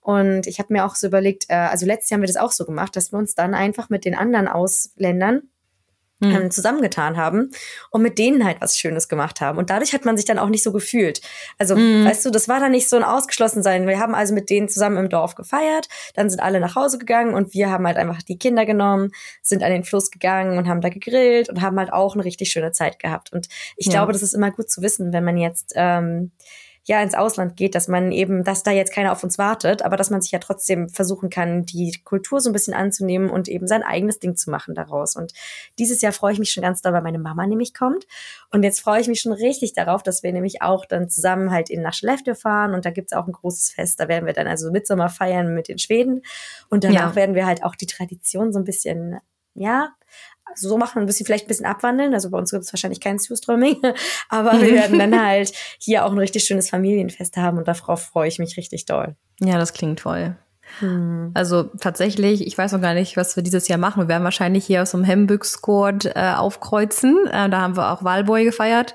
Und ich habe mir auch so überlegt, äh, also letztes Jahr haben wir das auch so gemacht, dass wir uns dann einfach mit den anderen Ausländern. Ähm, zusammengetan haben und mit denen halt was Schönes gemacht haben. Und dadurch hat man sich dann auch nicht so gefühlt. Also, mhm. weißt du, das war dann nicht so ein Ausgeschlossensein. Wir haben also mit denen zusammen im Dorf gefeiert, dann sind alle nach Hause gegangen und wir haben halt einfach die Kinder genommen, sind an den Fluss gegangen und haben da gegrillt und haben halt auch eine richtig schöne Zeit gehabt. Und ich ja. glaube, das ist immer gut zu wissen, wenn man jetzt ähm, ja ins Ausland geht, dass man eben, dass da jetzt keiner auf uns wartet, aber dass man sich ja trotzdem versuchen kann, die Kultur so ein bisschen anzunehmen und eben sein eigenes Ding zu machen daraus. Und dieses Jahr freue ich mich schon ganz doll, weil meine Mama nämlich kommt. Und jetzt freue ich mich schon richtig darauf, dass wir nämlich auch dann zusammen halt in nach Skellefteå fahren und da gibt's auch ein großes Fest. Da werden wir dann also Mitsommer feiern mit den Schweden und danach ja. werden wir halt auch die Tradition so ein bisschen ja, also so machen ein bisschen, vielleicht ein bisschen abwandeln. Also bei uns gibt es wahrscheinlich kein Surströmming, [LAUGHS] aber [LAUGHS] wir werden dann halt hier auch ein richtig schönes Familienfest haben und darauf freue ich mich richtig doll. Ja, das klingt toll. Hm. Also tatsächlich, ich weiß noch gar nicht, was wir dieses Jahr machen. Wir werden wahrscheinlich hier aus dem Hembück-Squad äh, aufkreuzen. Äh, da haben wir auch Wahlboy gefeiert.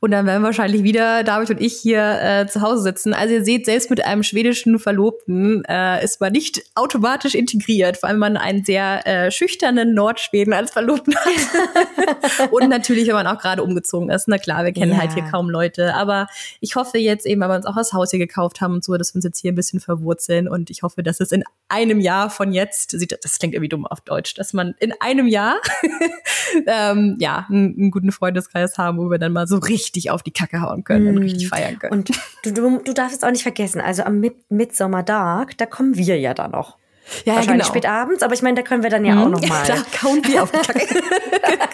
Und dann werden wahrscheinlich wieder David und ich hier äh, zu Hause sitzen. Also ihr seht, selbst mit einem schwedischen Verlobten äh, ist man nicht automatisch integriert, vor allem wenn man einen sehr äh, schüchternen Nordschweden als Verlobten hat. [LAUGHS] und natürlich, wenn man auch gerade umgezogen ist. Na klar, wir kennen ja. halt hier kaum Leute. Aber ich hoffe jetzt eben, weil wir uns auch das Haus hier gekauft haben und so, dass wir uns jetzt hier ein bisschen verwurzeln. Und ich hoffe, dass es in einem Jahr von jetzt, das klingt irgendwie dumm auf Deutsch, dass man in einem Jahr [LAUGHS] ähm, ja einen, einen, guten Freundeskreis haben, wo wir dann mal so richtig auf die Kacke hauen können mm. und richtig feiern können. Und du, du, du darfst es auch nicht vergessen, also am Mid Midsummer Dark, da kommen wir ja dann noch. Ja, Wahrscheinlich genau. spät abends, aber ich meine, da können wir dann ja auch mhm. noch mal. Da kauen wir auf die Kacke. [LAUGHS]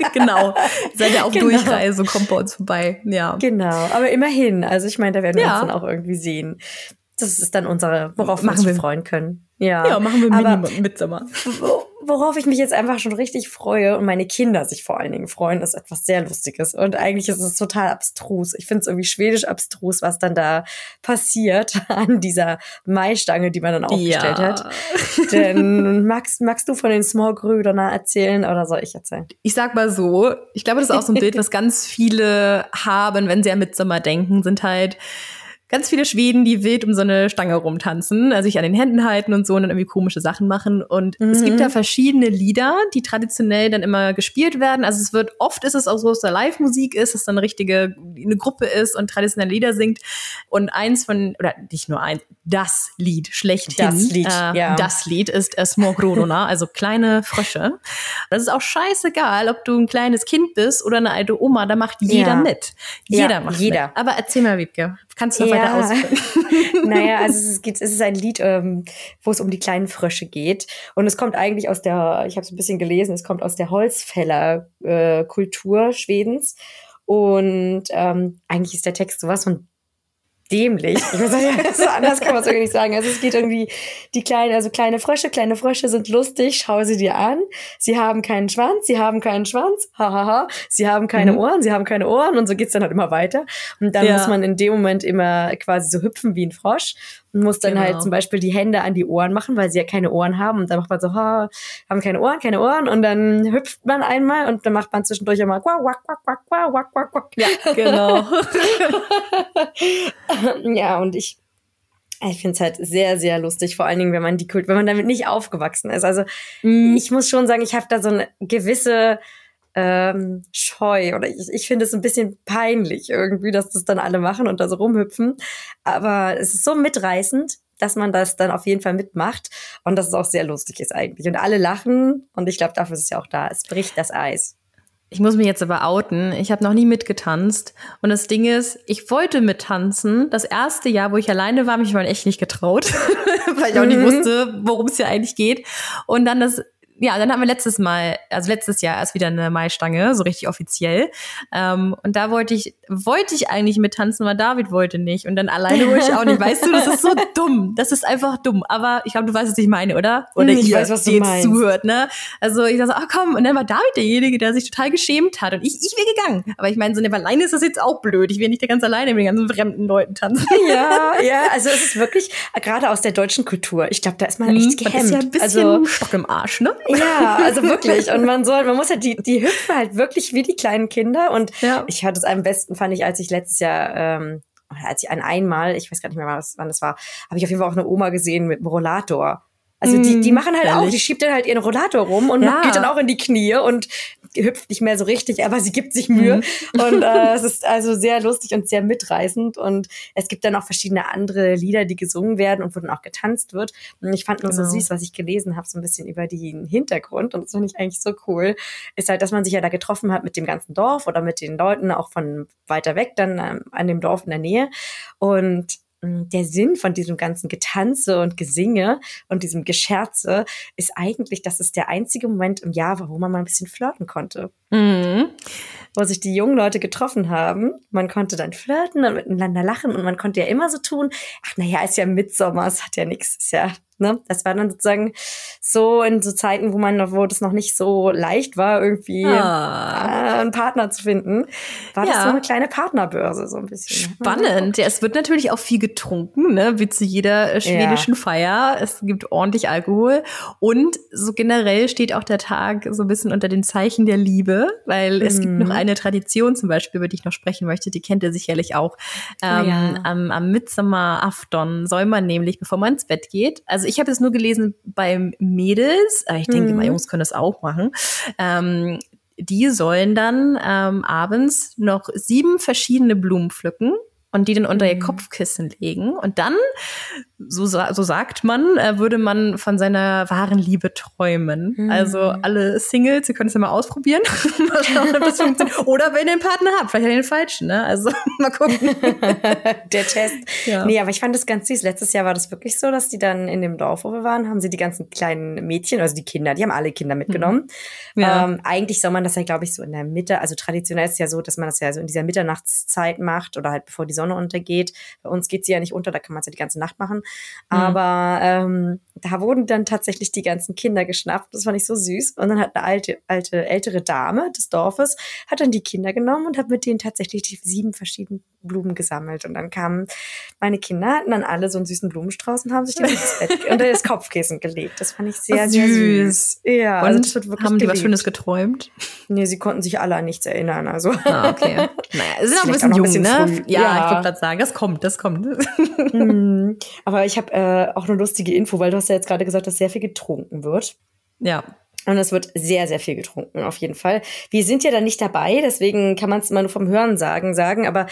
[LAUGHS] genau. Seid ihr auf genau. Durchreise, kommt bei uns vorbei. Ja. Genau. Aber immerhin. Also ich meine, da werden wir ja. uns dann auch irgendwie sehen. Das ist dann unsere, worauf machen wir uns freuen können. Ja, ja machen wir Minimum. Worauf ich mich jetzt einfach schon richtig freue und meine Kinder sich vor allen Dingen freuen, ist etwas sehr Lustiges. Und eigentlich ist es total abstrus. Ich finde es irgendwie schwedisch abstrus, was dann da passiert [LAUGHS] an dieser Maistange, die man dann aufgestellt ja. hat. Denn magst, magst du von den Smallgrüdern erzählen oder soll ich erzählen? Ich sag mal so, ich glaube, das ist auch so ein Bild, was [LAUGHS] ganz viele haben, wenn sie an Mitsommer denken, sind halt ganz viele Schweden, die wild um so eine Stange rumtanzen, also sich an den Händen halten und so und dann irgendwie komische Sachen machen. Und mhm. es gibt da verschiedene Lieder, die traditionell dann immer gespielt werden. Also es wird, oft ist es auch so, dass da Live-Musik ist, dass dann eine richtige, eine Gruppe ist und traditionelle Lieder singt. Und eins von, oder nicht nur eins, das Lied schlechthin. Das Lied, äh, ja. Das Lied ist äh, also kleine Frösche. Das ist auch scheißegal, ob du ein kleines Kind bist oder eine alte Oma, da macht jeder ja. mit. Jeder ja, macht jeder. mit. Aber erzähl mal, Wiebke, kannst du noch ja. weiter ausführen? [LAUGHS] naja, also es [LAUGHS] ist, es ist ein Lied, ähm, wo es um die kleinen Frösche geht. Und es kommt eigentlich aus der, ich habe es ein bisschen gelesen, es kommt aus der Holzfällerkultur äh, Schwedens. Und ähm, eigentlich ist der Text sowas von dämlich. Ich muss [LAUGHS] sagen, so anders kann man es irgendwie nicht sagen. Also es geht irgendwie, die kleinen, also kleine Frösche, kleine Frösche sind lustig, schau sie dir an. Sie haben keinen Schwanz, sie haben keinen Schwanz, hahaha. Ha, ha. Sie haben keine mhm. Ohren, sie haben keine Ohren und so geht's dann halt immer weiter. Und dann ja. muss man in dem Moment immer quasi so hüpfen wie ein Frosch muss dann halt genau. halt zum Beispiel die Hände an die Ohren machen, weil sie ja keine Ohren haben. Und dann macht man so, ha, haben keine Ohren, keine Ohren. Und dann hüpft man einmal und dann macht man zwischendurch immer quack, quack, quack, quack, quack, quack, quack. Ja, genau. [LAUGHS] ja, und ich, ich finde es halt sehr, sehr lustig, vor allen Dingen, wenn man die Kult, wenn man damit nicht aufgewachsen ist. Also mm. ich muss schon sagen, ich habe da so eine gewisse ähm, scheu oder ich, ich finde es ein bisschen peinlich irgendwie, dass das dann alle machen und da so rumhüpfen. Aber es ist so mitreißend, dass man das dann auf jeden Fall mitmacht und dass es auch sehr lustig ist eigentlich. Und alle lachen und ich glaube, dafür ist es ja auch da. Es bricht das Eis. Ich muss mich jetzt aber outen. Ich habe noch nie mitgetanzt. Und das Ding ist, ich wollte mittanzen. Das erste Jahr, wo ich alleine war, mich mal echt nicht getraut, [LAUGHS] weil ich auch nicht mhm. wusste, worum es hier eigentlich geht. Und dann das ja, dann haben wir letztes Mal, also letztes Jahr erst wieder eine Maistange, so richtig offiziell. Ähm, und da wollte ich, wollte ich eigentlich mittanzen, aber David wollte nicht. Und dann alleine wollte ich auch nicht. Weißt du, das ist so [LAUGHS] dumm. Das ist einfach dumm. Aber ich glaube, du weißt, was ich meine, oder? Oder ich ihr, weiß, was du meinst. zuhört, ne? Also ich dachte, ach komm, und dann war David derjenige, der sich total geschämt hat. Und ich, ich wäre gegangen. Aber ich meine, so eine alleine ist das jetzt auch blöd. Ich will nicht ganz alleine mit den ganzen fremden Leuten tanzen. [LAUGHS] Ja, [LAUGHS] ja, also es ist wirklich, gerade aus der deutschen Kultur, ich glaube, da ist man echt gehemmt. Man ist ja ein bisschen also, Stock im Arsch, ne? Ja, also [LAUGHS] wirklich. Und man soll, man muss ja die, die hüpfen halt wirklich wie die kleinen Kinder. Und ja. ich hatte es am besten, fand ich, als ich letztes Jahr, ähm, als ich ein einmal, ich weiß gar nicht mehr, was, wann das war, habe ich auf jeden Fall auch eine Oma gesehen mit einem Rollator. Also die, die mm, machen halt Ehrlich? auch, die schiebt dann halt ihren Rollator rum und ja. geht dann auch in die Knie und hüpft nicht mehr so richtig, aber sie gibt sich Mühe. Mhm. Und äh, [LAUGHS] es ist also sehr lustig und sehr mitreißend. Und es gibt dann auch verschiedene andere Lieder, die gesungen werden und wo dann auch getanzt wird. Und ich fand nur genau. so süß, was ich gelesen habe, so ein bisschen über den Hintergrund. Und das finde ich eigentlich so cool. Ist halt, dass man sich ja da getroffen hat mit dem ganzen Dorf oder mit den Leuten auch von weiter weg, dann ähm, an dem Dorf in der Nähe. Und hm, der Sinn von diesem ganzen Getanze und Gesinge und diesem Gescherze ist eigentlich, dass es der einzige Moment im Jahr war, wo man mal ein bisschen flirten konnte. Mhm. Wo sich die jungen Leute getroffen haben. Man konnte dann flirten und miteinander lachen und man konnte ja immer so tun, ach naja, ist ja Mitsommer, es hat ja nichts, ist ja Ne? Das war dann sozusagen so in so Zeiten, wo man, wo das noch nicht so leicht war, irgendwie ah. äh, einen Partner zu finden, war ja. das so eine kleine Partnerbörse so ein bisschen. Ne? Spannend. Ja, es wird natürlich auch viel getrunken, ne? wie zu jeder äh, schwedischen ja. Feier. Es gibt ordentlich Alkohol und so generell steht auch der Tag so ein bisschen unter den Zeichen der Liebe, weil mhm. es gibt noch mhm. Eine Tradition zum Beispiel, über die ich noch sprechen möchte. Die kennt ihr sicherlich auch. Oh ähm, oh ja. am, am Midsommerafton soll man nämlich, bevor man ins Bett geht, also ich habe es nur gelesen beim Mädels, ich denke, mhm. Jungs können das auch machen. Ähm, die sollen dann ähm, abends noch sieben verschiedene Blumen pflücken und die dann unter ihr mhm. Kopfkissen legen. Und dann, so, so sagt man, äh, würde man von seiner wahren Liebe träumen. Mhm. Also alle Singles, ihr könnt es ja mal ausprobieren. [LAUGHS] mal schauen, ob das funktioniert. Oder wenn ihr einen Partner habt, vielleicht den falschen, ne? Also [LAUGHS] mal gucken. [LAUGHS] Der Test. Ja. Nee, aber ich fand das ganz süß. Letztes Jahr war das wirklich so, dass die dann in dem Dorf, wo wir waren, haben sie die ganzen kleinen Mädchen, also die Kinder, die haben alle Kinder mitgenommen. Mhm. Ja. Ähm, eigentlich soll man das ja, glaube ich, so in der Mitte, also traditionell ist es ja so, dass man das ja so in dieser Mitternachtszeit macht oder halt bevor die Sonne untergeht. Bei uns geht sie ja nicht unter, da kann man es ja die ganze Nacht machen. Mhm. Aber ähm, da wurden dann tatsächlich die ganzen Kinder geschnappt. Das fand ich so süß. Und dann hat eine alte, alte, ältere Dame des Dorfes, hat dann die Kinder genommen und hat mit denen tatsächlich die sieben verschiedenen Blumen gesammelt. Und dann kamen meine Kinder, hatten dann alle so einen süßen Blumenstrauß und haben sich die [LAUGHS] ins Bett unter das Kopfkissen gelegt. Das fand ich sehr, süß. sehr süß. Ja, und also das wird wirklich haben die geliebt. was Schönes geträumt? Nee, sie konnten sich alle an nichts erinnern. Also. Ah, okay. [LAUGHS] Naja, es sind auch ein bisschen jung, ein bisschen ne? Ja, ja, ich wollte gerade sagen, das kommt, das kommt. [LAUGHS] Mhm. Aber ich habe äh, auch eine lustige Info, weil du hast ja jetzt gerade gesagt, dass sehr viel getrunken wird. Ja. Und es wird sehr, sehr viel getrunken, auf jeden Fall. Wir sind ja da nicht dabei, deswegen kann man es immer nur vom Hören sagen, sagen. Aber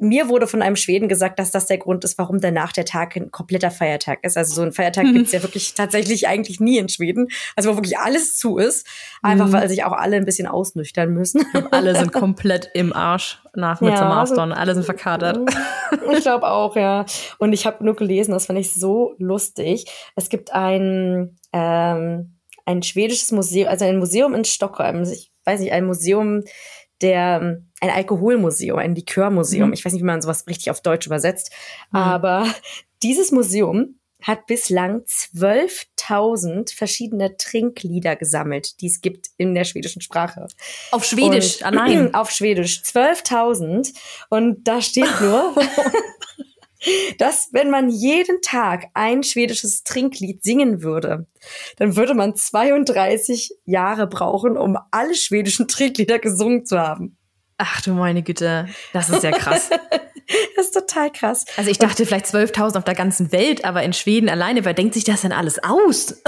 mir wurde von einem Schweden gesagt, dass das der Grund ist, warum danach der Tag ein kompletter Feiertag ist. Also so ein Feiertag mhm. [LAUGHS] gibt's ja wirklich tatsächlich eigentlich nie in Schweden. Also wo wirklich alles zu ist. Einfach mhm. weil sich auch alle ein bisschen ausnüchtern müssen. alle sind [LAUGHS] komplett im Arsch nach. Ja, also, alle sind [LAUGHS] verkatert. Ich glaube auch, ja. Und ich habe nur gelesen, das fand ich so lustig. Es gibt ein, ähm, ein schwedisches Museum, also ein Museum in Stockholm. Ich weiß nicht, ein Museum, der ein Alkoholmuseum, ein Likörmuseum. Mhm. Ich weiß nicht, wie man sowas richtig auf Deutsch übersetzt. Mhm. Aber [LAUGHS] dieses Museum hat bislang 12.000 verschiedene Trinklieder gesammelt, die es gibt in der schwedischen Sprache. Auf Schwedisch und, allein? [CLEARS THROAT] Auf Schwedisch. 12.000. Und da steht nur, [LAUGHS] dass wenn man jeden Tag ein schwedisches Trinklied singen würde, dann würde man 32 Jahre brauchen, um alle schwedischen Trinklieder gesungen zu haben. Ach du meine Güte, das ist ja krass. [LAUGHS] das ist total krass. Also ich dachte vielleicht 12.000 auf der ganzen Welt, aber in Schweden alleine, wer denkt sich das denn alles aus?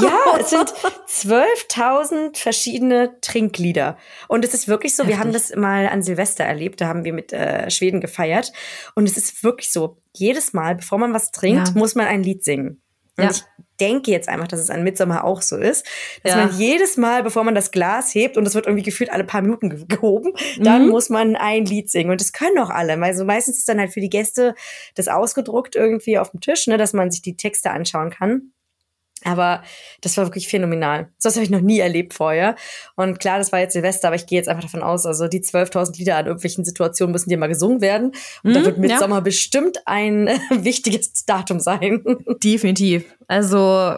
ja, [LAUGHS] es sind 12.000 verschiedene Trinklieder. Und es ist wirklich so, Heftig. wir haben das mal an Silvester erlebt, da haben wir mit äh, Schweden gefeiert. Und es ist wirklich so, jedes Mal, bevor man was trinkt, ja. muss man ein Lied singen. Und ja. ich denke jetzt einfach, dass es an Midsommer auch so ist, dass ja. man jedes Mal, bevor man das Glas hebt, und das wird irgendwie gefühlt alle paar Minuten gehoben, mhm. dann muss man ein Lied singen. Und das können auch alle. Also meistens ist dann halt für die Gäste das ausgedruckt irgendwie auf dem Tisch, ne, dass man sich die Texte anschauen kann. Aber das war wirklich phänomenal. Das habe ich noch nie erlebt vorher. Und klar, das war jetzt Silvester, aber ich gehe jetzt einfach davon aus, also die 12.000 Lieder an irgendwelchen Situationen müssen dir mal gesungen werden. Und mhm, da wird Mitsommer ja. bestimmt ein [LAUGHS] wichtiges Datum sein. [LAUGHS] Definitiv. Also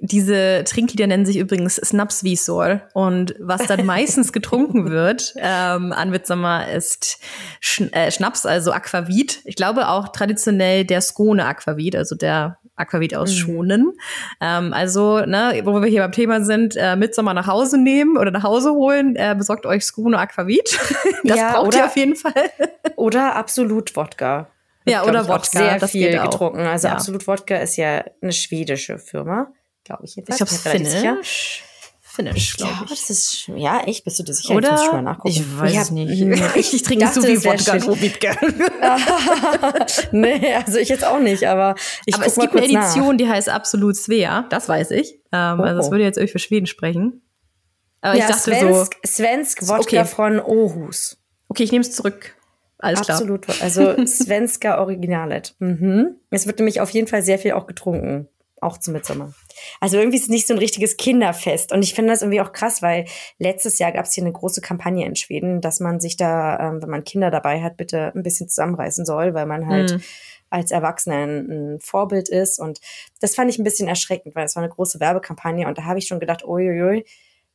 diese Trinklieder nennen sich übrigens Snapsvisor. Und was dann [LAUGHS] meistens getrunken wird ähm, an Mitsommer ist Sch äh, Schnaps, also Aquavit. Ich glaube auch traditionell der Skone Aquavit, also der Aquavit aus mhm. Schonen. Ähm, also, ne, wo wir hier beim Thema sind, äh, Mitsommer nach Hause nehmen oder nach Hause holen, äh, besorgt euch Skone Aquavit. [LAUGHS] das ja, braucht oder, ihr auf jeden Fall. [LAUGHS] oder Absolut Wodka. Ja, oder Wodka. sehr das viel getrunken. Also ja. Absolut Wodka ist ja eine schwedische Firma, glaube ich jetzt. Ich glaube, es Finnisch. Finnisch, glaube Ja, ich. das ist, ja, echt, bist du dir sicher? Oder? Jetzt muss ich mal nachgucken. Ich weiß hab- es nicht. [LAUGHS] Ich, ich trinke dachte, so viel Wodka. Rubitke. [LAUGHS] nee, also ich jetzt auch nicht, aber ich Aber es gibt eine kurz nach. Edition, die heißt Absolut Svea. Das weiß ich. Ähm, Also das Oh. würde jetzt irgendwie für Schweden sprechen. Aber ja, ich dachte Svensk, so, Svensk Wodka Okay. von Ohus. okay, ich nehme es zurück. Alles klar. Absolut. Also [LAUGHS] Svenska Originalet. Mhm. Es wird nämlich auf jeden Fall sehr viel auch getrunken. Auch zum Mitsommer. Also irgendwie ist es nicht so ein richtiges Kinderfest. Und ich finde das irgendwie auch krass, weil letztes Jahr gab es hier eine große Kampagne in Schweden, dass man sich da, ähm, wenn man Kinder dabei hat, bitte ein bisschen zusammenreißen soll, weil man halt Mhm. als Erwachsener ein, ein Vorbild ist. Und das fand ich ein bisschen erschreckend, weil es war eine große Werbekampagne und da habe ich schon gedacht, uiuiui,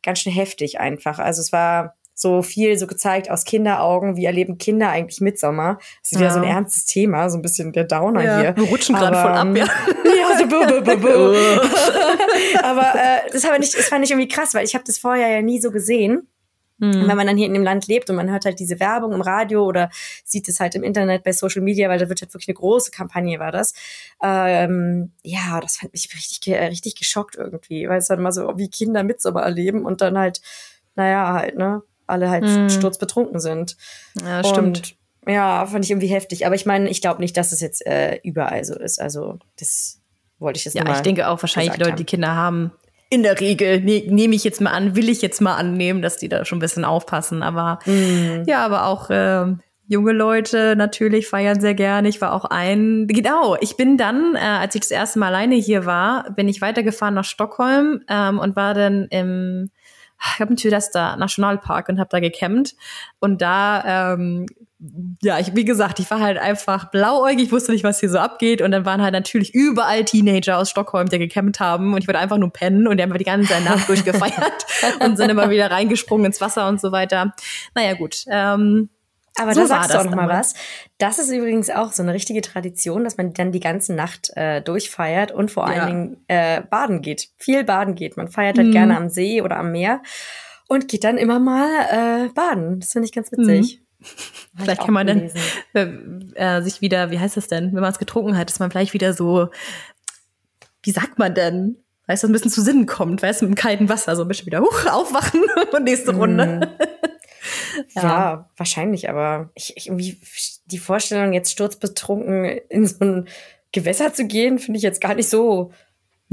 ganz schön heftig einfach. Also es war so viel so gezeigt aus Kinderaugen, wie erleben Kinder eigentlich Mitsommer. Das ist wieder Ja. so ein ernstes Thema, so ein bisschen der Downer Ja, hier. wir rutschen gerade voll ab, ähm, ja. [LAUGHS] ja, so bu, bu, bu, bu. [LAUGHS] Aber äh, das, ich, das fand ich irgendwie krass, weil ich habe das vorher ja nie so gesehen. Und Hm. wenn man dann hier in dem Land lebt und man hört halt diese Werbung im Radio oder sieht es halt im Internet bei Social Media, weil da wird halt wirklich eine große Kampagne, war das. Ähm, ja, das fand mich richtig, ge- richtig geschockt irgendwie, weil es dann mal so wie Kinder Mitsommer erleben und dann halt, naja, halt, ne, alle halt Mhm. sturzbetrunken sind. Ja, stimmt. Und, ja, fand ich irgendwie heftig. Aber ich meine, ich glaube nicht, dass es jetzt äh, überall so ist. Also, das wollte ich jetzt Ja, ich denke auch wahrscheinlich die Leute, die haben. Kinder haben. In der Regel ne, nehme ich jetzt mal an, will ich jetzt mal annehmen, dass die da schon ein bisschen aufpassen. Aber Mhm. ja, aber auch ähm, junge Leute natürlich feiern sehr gerne. Ich war auch ein, genau, ich bin dann, äh, als ich das erste Mal alleine hier war, bin ich weitergefahren nach Stockholm ähm, und war dann im ich habe einen Nationalpark und habe da gecampt. Und da, ähm, ja, ich, wie gesagt, ich war halt einfach blauäugig, wusste nicht, was hier so abgeht. Und dann waren halt natürlich überall Teenager aus Stockholm, die gecampt haben. Und ich wollte einfach nur pennen und die haben die ganze Nacht durchgefeiert [LAUGHS] und sind immer wieder reingesprungen ins Wasser und so weiter. Naja, gut. Ähm, Aber So da war sagst du auch das noch mal damals. was. Das ist übrigens auch so eine richtige Tradition, dass man dann die ganze Nacht äh, durchfeiert und vor Ja. allen Dingen äh, baden geht. Viel baden geht. Man feiert halt Mhm. gerne am See oder am Meer und geht dann immer mal äh, baden. Das finde ich ganz witzig. Mhm. Vielleicht kann man dann gelesen. äh, äh, sich wieder, wie heißt das denn, wenn man es getrunken hat, dass man vielleicht wieder so, wie sagt man denn? Weißt du, ein bisschen zu Sinnen kommt, weißt du, mit dem kalten Wasser so ein bisschen wieder huch, aufwachen [LAUGHS] und nächste Runde. Ja, [LAUGHS] Ja. wahrscheinlich, aber ich, ich irgendwie die Vorstellung, jetzt sturzbetrunken in so ein Gewässer zu gehen, finde ich jetzt gar nicht so.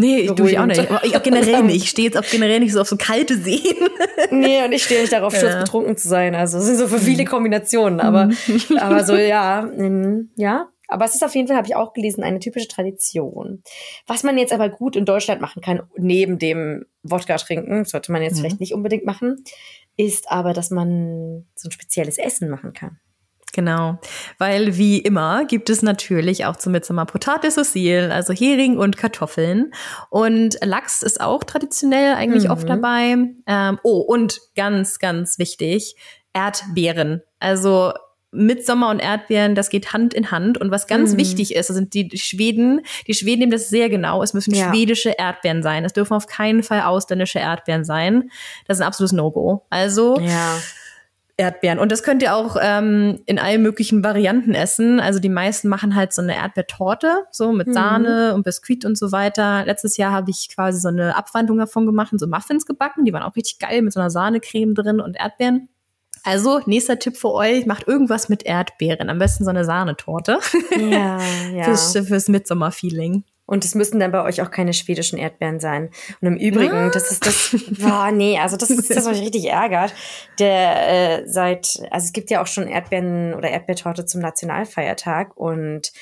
Nee, ich tue ich auch nicht. Ich auch generell nicht. [LAUGHS] Ich stehe jetzt auch generell nicht so auf so kalte Seen. [LAUGHS] Nee, und ich stehe nicht darauf, Ja. sturzbetrunken zu sein. Also es sind so für viele Kombinationen, aber, [LAUGHS] aber so, ja, ja. Aber es ist auf jeden Fall, habe ich auch gelesen, eine typische Tradition. Was man jetzt aber gut in Deutschland machen kann, neben dem Wodka trinken, sollte man jetzt Mhm. vielleicht nicht unbedingt machen, ist aber, dass man so ein spezielles Essen machen kann. Genau, weil wie immer gibt es natürlich auch zum Mitsommer Potato Saucil, also Hering und Kartoffeln. Und Lachs ist auch traditionell eigentlich Mhm. oft dabei. Ähm, oh, und ganz, ganz wichtig, Erdbeeren. Also Mitsommer und Erdbeeren, das geht Hand in Hand. Und was ganz Mhm. wichtig ist, das sind die Schweden, die Schweden nehmen das sehr genau, es müssen Ja. schwedische Erdbeeren sein. Es dürfen auf keinen Fall ausländische Erdbeeren sein. Das ist ein absolutes No-Go. Also Ja. Erdbeeren. Und das könnt ihr auch ähm, in allen möglichen Varianten essen. Also die meisten machen halt so eine Erdbeertorte, so mit Mhm. Sahne und Biskuit und so weiter. Letztes Jahr habe ich quasi so eine Abwandlung davon gemacht und so Muffins gebacken. Die waren auch richtig geil mit so einer Sahnecreme drin und Erdbeeren. Also, nächster Tipp für euch, macht irgendwas mit Erdbeeren. Am besten so eine Sahnetorte Ja, [LAUGHS] ja. fürs, fürs Mitsommer-Feeling. Und es müssen dann bei euch auch keine schwedischen Erdbeeren sein. Und im Übrigen, das ist das, boah, nee, also das ist das, was mich [LAUGHS] richtig ärgert. Der äh, seit, also es gibt ja auch schon Erdbeeren oder Erdbeertorte zum Nationalfeiertag und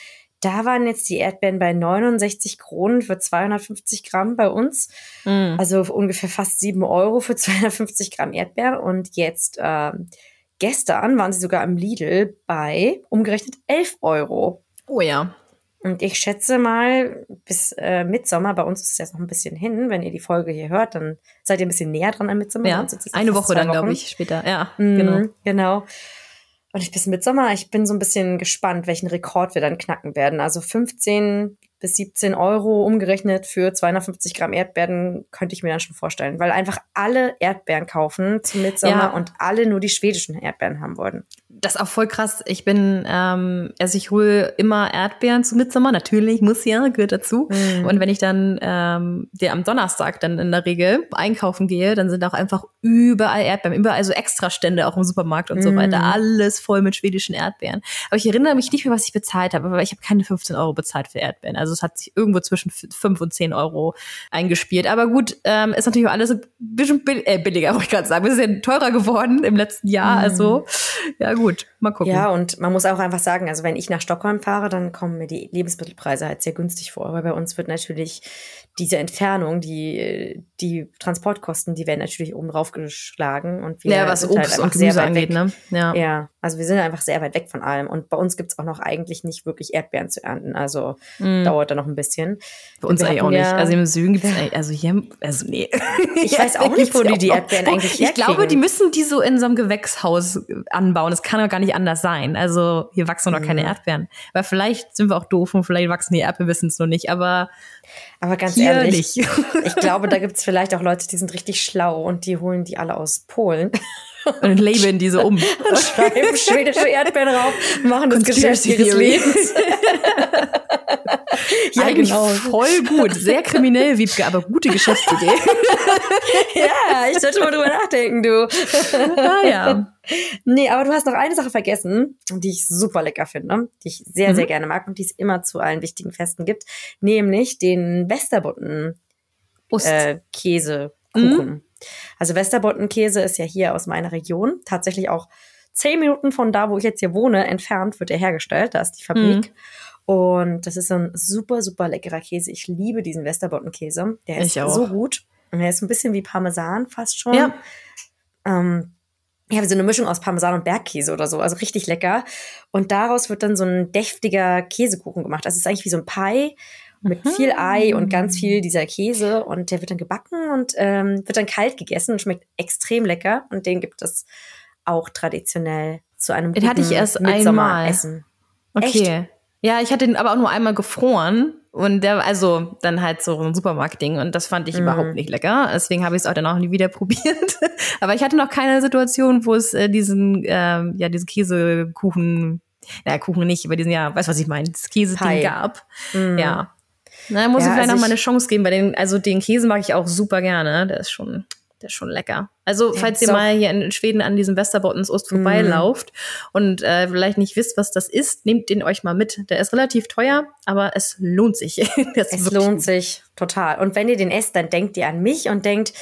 da waren jetzt die Erdbeeren bei 69 Kronen für 250 Gramm bei uns. Mm. Also ungefähr fast 7 Euro für [LAUGHS] 250 Gramm Erdbeeren. Und jetzt ähm, gestern waren sie sogar im Lidl bei umgerechnet 11 Euro. Oh ja. Und ich schätze mal, bis äh, Mitsommer, bei uns ist es jetzt noch ein bisschen hin. Wenn ihr die Folge hier hört, dann seid ihr ein bisschen näher dran an Mitsommer. Ja, eine Woche dann, glaube ich, später. Ja, Mhm, genau. genau. Und ich bis Mitsommer, ich bin so ein bisschen gespannt, welchen Rekord wir dann knacken werden. Also 15 bis 17 Euro umgerechnet für 250 Gramm Erdbeeren könnte ich mir dann schon vorstellen, weil einfach alle Erdbeeren kaufen zum Mitsommer Ja. und alle nur die schwedischen Erdbeeren haben wollten. Das ist auch voll krass. Ich bin, ähm, also ich hole immer Erdbeeren zu Mitsommer, natürlich, muss ja, gehört dazu. Mhm. Und wenn ich dann ähm, der am Donnerstag dann in der Regel einkaufen gehe, dann sind auch einfach überall Erdbeeren, überall so Extrastände auch im Supermarkt und mhm. so weiter. Alles voll mit schwedischen Erdbeeren. Aber ich erinnere mich nicht mehr, was ich bezahlt habe, aber ich habe keine 15 Euro bezahlt für Erdbeeren. Also es hat sich irgendwo zwischen 5 und 10 Euro eingespielt. Aber gut, ähm, ist natürlich auch alles ein bisschen bill äh, billiger, wollte ich gerade sagen. Es ist ja teurer geworden im letzten Jahr. Mhm. Also ja gut, mal gucken. Ja, und man muss auch einfach sagen, also wenn ich nach Stockholm fahre, dann kommen mir die Lebensmittelpreise halt sehr günstig vor. Weil bei uns wird natürlich diese Entfernung, die, die Transportkosten, die werden natürlich oben drauf geschlagen. Und wir ja, was sind Obst halt und Gemüse angeht, ne? Ja. ja, also wir sind einfach sehr weit weg von allem. Und bei uns gibt's auch noch eigentlich nicht wirklich Erdbeeren zu ernten. Also mm. dauert da noch ein bisschen. Bei uns eigentlich auch nicht. Also im Süden gibt's [LAUGHS] also hier, also nee. Ich [LAUGHS] weiß auch nicht, wo die die Erdbeeren eigentlich Ich glaube, die müssen die so in so einem Gewächshaus anbauen. Das kann doch gar nicht anders sein. Also hier wachsen noch mm. keine Erdbeeren. Weil vielleicht sind wir auch doof und vielleicht wachsen die Erdbeeren, wissen es noch nicht. Aber aber ganz ehrlich, nicht. ich glaube, da gibt es vielleicht auch Leute, die sind richtig schlau und die holen die alle aus Polen. Und labeln diese um. [LAUGHS] Und schreiben schwedische [LAUGHS] Erdbeeren drauf, machen das Geschäft ihres Lebens. [LAUGHS] ja, Eigentlich genau. Voll gut. Sehr kriminell, Wiebke, aber gute Geschäftsidee. ja, ich sollte mal drüber nachdenken, du. ah, ja. Nee, aber du hast noch eine Sache vergessen, die ich super lecker finde, die ich sehr, mhm. sehr gerne mag und die es immer zu allen wichtigen Festen gibt, nämlich den Westerbotten äh, Käsekuchen. Mhm. Also Westerbotten-Käse ist ja hier aus meiner Region, tatsächlich auch zehn Minuten von da, wo ich jetzt hier wohne, entfernt wird er hergestellt. Da ist die Fabrik. Mhm. Und das ist so ein super, super leckerer Käse. Ich liebe diesen Westerbotten-Käse. Der ist so gut. Und er ist ein bisschen wie Parmesan fast schon. Ja. Ähm, ja, wie so eine Mischung aus Parmesan und Bergkäse oder so, also richtig lecker. Und daraus wird dann so ein deftiger Käsekuchen gemacht. Das ist eigentlich wie so ein Pie mit mhm. viel Ei und ganz viel dieser Käse und der wird dann gebacken und ähm, wird dann kalt gegessen und schmeckt extrem lecker und den gibt es auch traditionell zu einem den hatte ich erst einmal. Essen. Okay. Echt? Ja, ich hatte ihn aber auch nur einmal gefroren und der, also dann halt so ein Supermarktding und das fand ich mm. überhaupt nicht lecker. Deswegen habe ich es auch dann auch nie wieder [LAUGHS] probiert. Aber ich hatte noch keine Situation, wo es äh, diesen, ähm, ja, diesen Käsekuchen, naja, Kuchen nicht, aber diesen, ja, weißt du, was ich meine, das Käseding gab. Mm. Ja. Na, muss ja, ich vielleicht also noch mal eine Chance geben, weil den, also den Käse mag ich auch super gerne. Der ist schon, der ist schon lecker. Also, ja, falls ihr mal hier in Schweden an diesem Westerbottens Ost mhm. vorbeilauft mm. und äh, vielleicht nicht wisst, was das ist, nehmt den euch mal mit. Der ist relativ teuer, aber es lohnt sich. [LAUGHS] es lohnt sich total. Und wenn ihr den esst, dann denkt ihr an mich und denkt,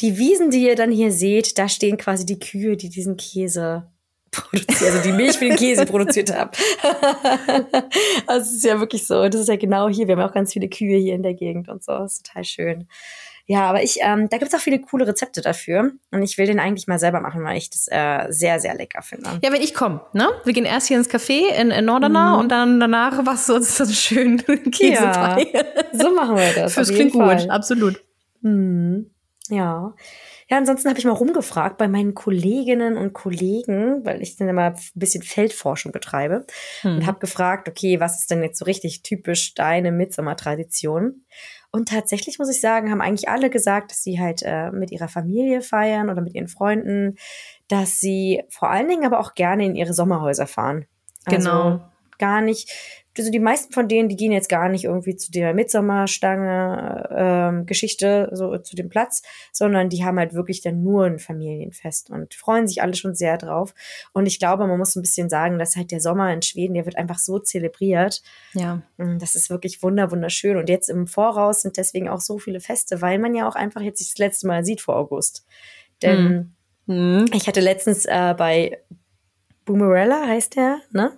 die Wiesen, die ihr dann hier seht, da stehen quasi die Kühe, die diesen Käse produziert, also die Milch für den Käse [LAUGHS] produziert haben. [LAUGHS] also es ist ja wirklich so. Das ist ja genau hier. Wir haben auch ganz viele Kühe hier in der Gegend und so. Das ist total schön. Ja, aber ich, ähm, da gibt's auch viele coole Rezepte dafür. Und ich will den eigentlich mal selber machen, weil ich das äh, sehr, sehr lecker finde. Ja, wenn ich komme, ne? Wir gehen erst hier ins Café in, in Nordernau mhm. und dann danach was so, so schön [LAUGHS] Käse ja, So machen wir das. Das klingt gut, absolut. Mhm. Ja. Ja, ansonsten habe ich mal rumgefragt bei meinen Kolleginnen und Kollegen, weil ich dann immer ein bisschen Feldforschung betreibe hm. und habe gefragt, okay, was ist denn jetzt so richtig typisch deine Mitsommertradition? Und tatsächlich muss ich sagen, haben eigentlich alle gesagt, dass sie halt äh, mit ihrer Familie feiern oder mit ihren Freunden, dass sie vor allen Dingen aber auch gerne in ihre Sommerhäuser fahren. Also genau. Gar nicht also die meisten von denen, die gehen jetzt gar nicht irgendwie zu der Mitsommerstange ähm, Geschichte, so zu dem Platz, sondern die haben halt wirklich dann nur ein Familienfest und freuen sich alle schon sehr drauf. Und ich glaube, man muss ein bisschen sagen, dass halt der Sommer in Schweden, der wird einfach so zelebriert. Ja. Das ist wirklich wunder, wunderschön. Und jetzt im Voraus sind deswegen auch so viele Feste, weil man ja auch einfach jetzt sich das letzte Mal sieht vor August. Denn mhm. ich hatte letztens äh, bei Boomerella heißt der, ne?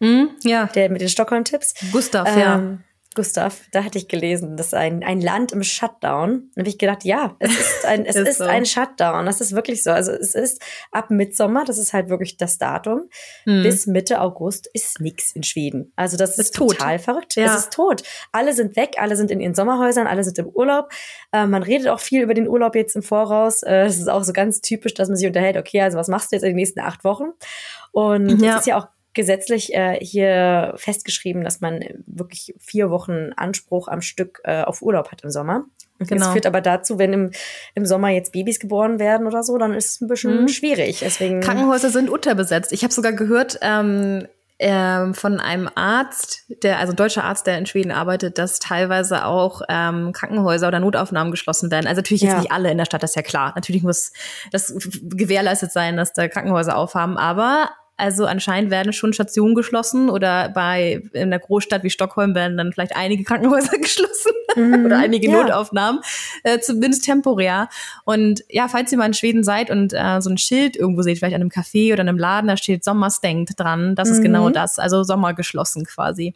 Mhm, ja. Der mit den Stockholm-Tipps. Gustav, ähm, ja. Gustav, da hatte ich gelesen, das ist ein, ein Land im Shutdown. Da habe ich gedacht, ja, es ist ein, es [LAUGHS] ist, ist so. ein Shutdown. Das ist wirklich so. Also es ist ab Mitsommer, das ist halt wirklich das Datum, hm. bis Mitte August ist nichts in Schweden. Also das ist, ist total verrückt. Ja. Es ist tot. Alle sind weg, alle sind in ihren Sommerhäusern, alle sind im Urlaub. Äh, man redet auch viel über den Urlaub jetzt im Voraus. Äh, es ist auch so ganz typisch, dass man sich unterhält, okay, also was machst du jetzt in den nächsten acht Wochen? Und ja. das ist ja auch gesetzlich äh, hier festgeschrieben, dass man wirklich vier Wochen Anspruch am Stück äh, auf Urlaub hat im Sommer. Genau. Das führt aber dazu, wenn im, im Sommer jetzt Babys geboren werden oder so, dann ist es ein bisschen mhm. schwierig. Deswegen Krankenhäuser sind unterbesetzt. Ich habe sogar gehört, ähm, ähm, von einem Arzt, der, also ein deutscher Arzt, der in Schweden arbeitet, dass teilweise auch ähm, Krankenhäuser oder Notaufnahmen geschlossen werden. Also natürlich jetzt ja. nicht alle in der Stadt, das ist ja klar. Natürlich muss das gewährleistet sein, dass da Krankenhäuser aufhaben, aber also anscheinend werden schon Stationen geschlossen oder bei in der Großstadt wie Stockholm werden dann vielleicht einige Krankenhäuser [LAUGHS] geschlossen mhm, [LAUGHS] oder einige ja. Notaufnahmen, äh, zumindest temporär. Und ja, falls ihr mal in Schweden seid und äh, so ein Schild irgendwo seht, vielleicht an einem Café oder einem Laden, da steht Sommerstengt dran, das mhm. ist genau mhm. das, also Sommer geschlossen quasi.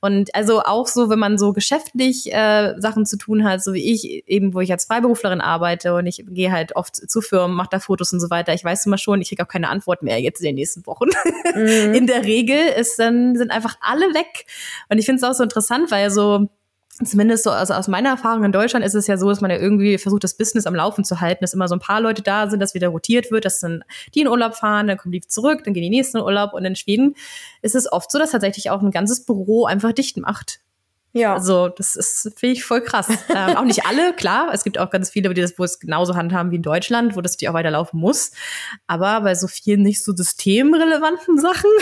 Und also auch so, wenn man so geschäftlich äh, Sachen zu tun hat, so wie ich, eben wo ich als Freiberuflerin arbeite und ich gehe halt oft zu Firmen, mache da Fotos und so weiter. Ich weiß immer schon, ich kriege auch keine Antwort mehr jetzt in den nächsten Wochen. Mhm. [LAUGHS] In der Regel ist dann, sind einfach alle weg. Und ich finde es auch so interessant, weil so zumindest so also aus meiner Erfahrung in Deutschland ist es ja so, dass man ja irgendwie versucht, das Business am Laufen zu halten, dass immer so ein paar Leute da sind, dass wieder rotiert wird, dass dann die in Urlaub fahren, dann kommen die zurück, dann gehen die nächsten in Urlaub und in Schweden ist es oft so, dass tatsächlich auch ein ganzes Büro einfach dicht macht. Ja. Also, das ist, finde ich, voll krass. ähm, auch nicht alle, klar. Es gibt auch ganz viele, die das, wo es genauso handhaben wie in Deutschland, wo das die auch weiterlaufen muss. Aber bei so vielen nicht so systemrelevanten Sachen. [LAUGHS]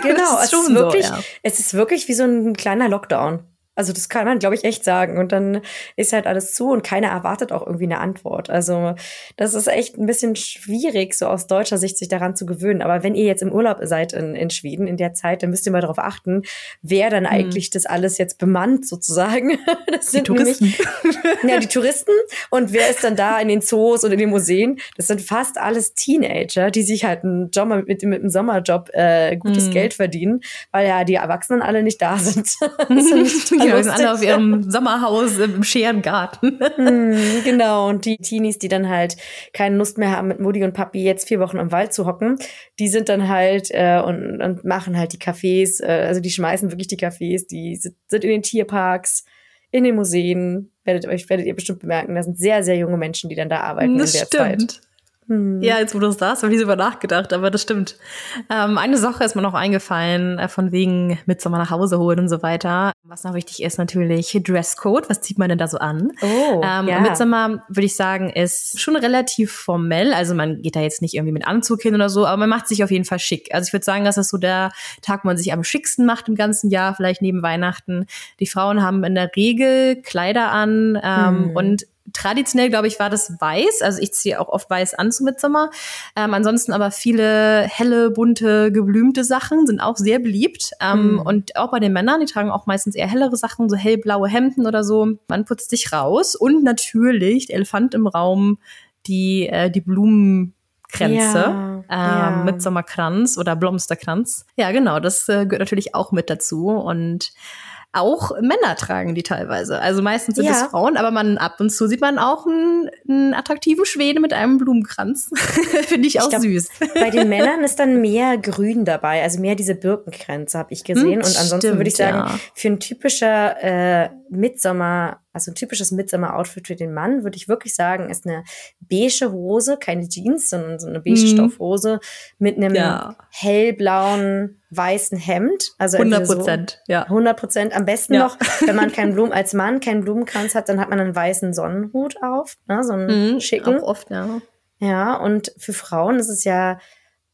Genau, es ist, wirklich, so, ja. es ist wirklich wie so ein kleiner Lockdown. Also das kann man, glaube ich, echt sagen. Und dann ist halt alles zu und keiner erwartet auch irgendwie eine Antwort. Also das ist echt ein bisschen schwierig, so aus deutscher Sicht sich daran zu gewöhnen. Aber wenn ihr jetzt im Urlaub seid in, in Schweden in der Zeit, dann müsst ihr mal darauf achten, wer dann mhm. eigentlich das alles jetzt bemannt sozusagen. [LAUGHS] Das die sind Touristen. Nämlich, [LAUGHS] ja, die Touristen. Und wer ist dann da in den Zoos und in den Museen? Das sind fast alles Teenager, die sich halt einen Job mit, mit einem Sommerjob äh, gutes mhm. Geld verdienen, weil ja die Erwachsenen alle nicht da sind. [LAUGHS] Genau, sind alle auf ihrem Sommerhaus im Scherengarten. mm, [LAUGHS] genau, und die Teenies, die dann halt keine Lust mehr haben, mit Mutti und Papi jetzt vier Wochen im Wald zu hocken, die sind dann halt äh, und, und machen halt die Cafés, äh, also die schmeißen wirklich die Cafés, die sind in den Tierparks, in den Museen, werdet euch werdet ihr bestimmt bemerken, da sind sehr, sehr junge Menschen, die dann da arbeiten das in der stimmt. Zeit. Hm. Ja, jetzt wo du es sagst, habe ich darüber nachgedacht, aber das stimmt. Ähm, eine Sache ist mir noch eingefallen, äh, von wegen Mitsommer nach Hause holen und so weiter. Was noch wichtig ist, natürlich Dresscode. Was zieht man denn da so an? Oh, ähm, ja. Mitsommer, würde ich sagen, ist schon relativ formell. Also man geht da jetzt nicht irgendwie mit Anzug hin oder so, aber man macht sich auf jeden Fall schick. Also ich würde sagen, das ist so der Tag, wo man sich am schicksten macht im ganzen Jahr, vielleicht neben Weihnachten. Die Frauen haben in der Regel Kleider an ähm, hm. und traditionell, glaube ich, war das weiß. Also ich ziehe auch oft weiß an zum Mitsommer. Ähm, ansonsten aber viele helle, bunte, geblümte Sachen sind auch sehr beliebt. Ähm, mhm. Und auch bei den Männern, die tragen auch meistens eher hellere Sachen, so hellblaue Hemden oder so. Man putzt sich raus. Und natürlich, der Elefant im Raum, die, äh, die Blumen. Kränze, ja, ähm, ja. Mitsommerkranz oder Blomsterkranz. Ja, genau, das äh, gehört natürlich auch mit dazu. Und auch Männer tragen die teilweise. Also meistens sind ja. es Frauen, aber man ab und zu sieht man auch einen, einen attraktiven Schwede mit einem Blumenkranz. [LAUGHS] Finde ich auch ich glaub, süß. Bei den [LAUGHS] Männern ist dann mehr Grün dabei, also mehr diese Birkenkränze habe ich gesehen. Hm, und ansonsten würde ich sagen, ja. für ein typischer äh, Mitsommer also ein typisches Midsummer-Outfit für den Mann, würde ich wirklich sagen, ist eine beige Hose, keine Jeans, sondern so eine beige mhm. Stoffhose mit einem ja. hellblauen, weißen Hemd. Also 100 Prozent, so ja. 100 Prozent. Am besten ja. noch, wenn man keinen [LAUGHS] Blumen, als Mann keinen Blumenkranz hat, dann hat man einen weißen Sonnenhut auf, ne, so einen mhm, schicken. Auch oft, ja. Ja, und für Frauen ist es ja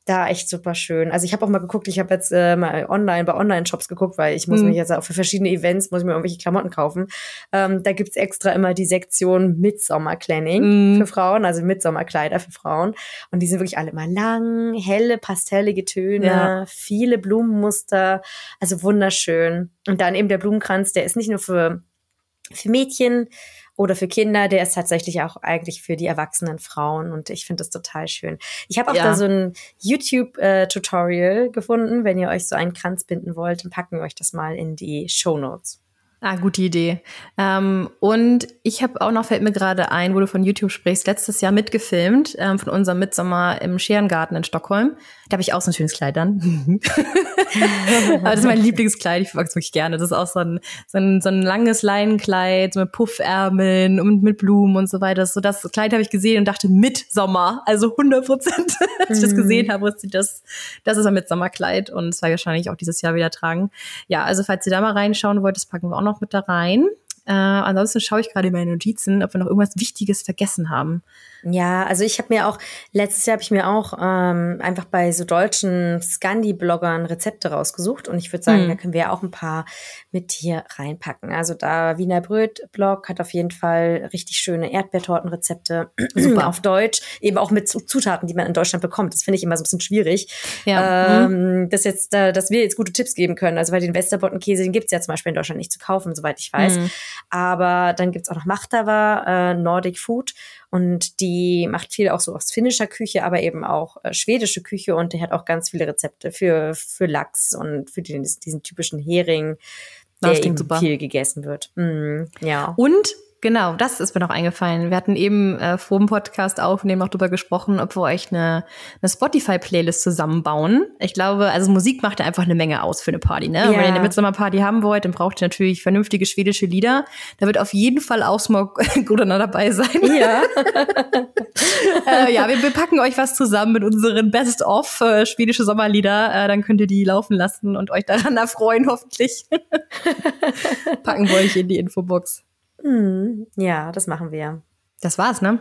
da echt super schön. Also ich habe auch mal geguckt, ich habe jetzt äh, mal online bei Online-Shops geguckt, weil ich muss mhm. mich jetzt auch für verschiedene Events muss ich mir irgendwelche Klamotten kaufen. Ähm, da gibt's extra immer die Sektion Midsommer-Clanning mhm. für Frauen, also Midsommerkleider für Frauen. Und die sind wirklich alle mal lang, helle, pastellige Töne, ja. viele Blumenmuster, also wunderschön. Und dann eben der Blumenkranz, der ist nicht nur für für Mädchen oder für Kinder, der ist tatsächlich auch eigentlich für die erwachsenen Frauen und ich finde das total schön. Ich habe auch ja. da so ein YouTube-Tutorial äh, gefunden. Wenn ihr euch so einen Kranz binden wollt, dann packen wir euch das mal in die Show Notes. Ah, gute Idee. Ähm, und ich habe auch noch, fällt mir gerade ein, wo du von YouTube sprichst, letztes Jahr mitgefilmt ähm, von unserem Mitsommer im Scherengarten in Stockholm. Da habe ich auch so ein schönes Kleid an. [LAUGHS] Aber das ist mein [LAUGHS] Lieblingskleid, ich mag es wirklich gerne. Das ist auch so ein, so ein, so ein langes Leinenkleid so mit Puffärmeln und mit Blumen und so weiter. So das Kleid habe ich gesehen und dachte Mitsommer, also 100 Prozent. [LAUGHS] Als ich das gesehen habe, wusste ich, das, das ist ein Mitsommerkleid und das war wahrscheinlich auch dieses Jahr wieder tragen. Ja, also falls ihr da mal reinschauen wollt, das packen wir auch noch noch mit da rein. Äh, ansonsten schaue ich gerade in meine Notizen, ob wir noch irgendwas Wichtiges vergessen haben. Ja, also ich habe mir auch, letztes Jahr habe ich mir auch ähm, einfach bei so deutschen Scandi-Bloggern Rezepte rausgesucht und ich würde sagen, mhm. da können wir auch ein paar mit hier reinpacken. Also da Wiener Bröt-Blog hat auf jeden Fall richtig schöne Erdbeertortenrezepte [CLEARS THROAT] Super. auf Deutsch, eben auch mit Zutaten, die man in Deutschland bekommt. Das finde ich immer so ein bisschen schwierig, ja. ähm, mhm. dass, jetzt, äh, dass wir jetzt gute Tipps geben können. Also weil den Westerbottenkäse, den gibt's ja zum Beispiel in Deutschland nicht zu kaufen, soweit ich weiß. Mhm. Aber dann gibt's auch noch Machtava, äh, Nordic Food und die macht viel auch so aus finnischer Küche, aber eben auch äh, schwedische Küche. Und die hat auch ganz viele Rezepte für, für Lachs und für den, diesen typischen Hering, der eben super. viel gegessen wird. Mm, ja. Und Genau, das ist mir noch eingefallen. Wir hatten eben äh, vor dem Podcast aufnehmen auch drüber gesprochen, ob wir euch eine, eine Spotify-Playlist zusammenbauen. Ich glaube, also Musik macht ja einfach eine Menge aus für eine Party, ne? Ja. Wenn ihr eine Mitsommerparty haben wollt, dann braucht ihr natürlich vernünftige schwedische Lieder. Da wird auf jeden Fall auch Smog [LAUGHS] Godana dabei sein. Ja. [LAUGHS] äh, ja, wir, wir, packen euch was zusammen mit unseren Best-of äh, schwedische Sommerlieder. Äh, dann könnt ihr die laufen lassen und euch daran erfreuen, hoffentlich. [LAUGHS] packen wir euch in die Infobox. Hm, ja, das machen wir. Das war's, ne?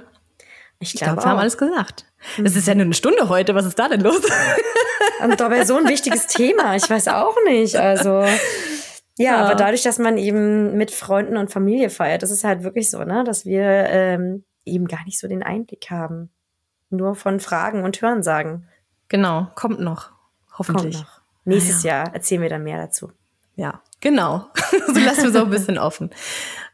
Ich glaube, glaub, wir haben alles gesagt. Es ist ja nur eine Stunde heute. Was ist da denn los? Und dabei so ein wichtiges Thema. Ich weiß auch nicht. Also. Ja, ja, aber dadurch, dass man eben mit Freunden und Familie feiert, das ist halt wirklich so, ne, dass wir ähm, eben gar nicht so den Einblick haben. Nur von Fragen und Hörensagen. Genau, kommt noch. Hoffentlich. Kommt noch. Nächstes ja. Jahr erzählen wir dann mehr dazu. Ja, genau. [LAUGHS] so lassen wir es auch ein bisschen offen.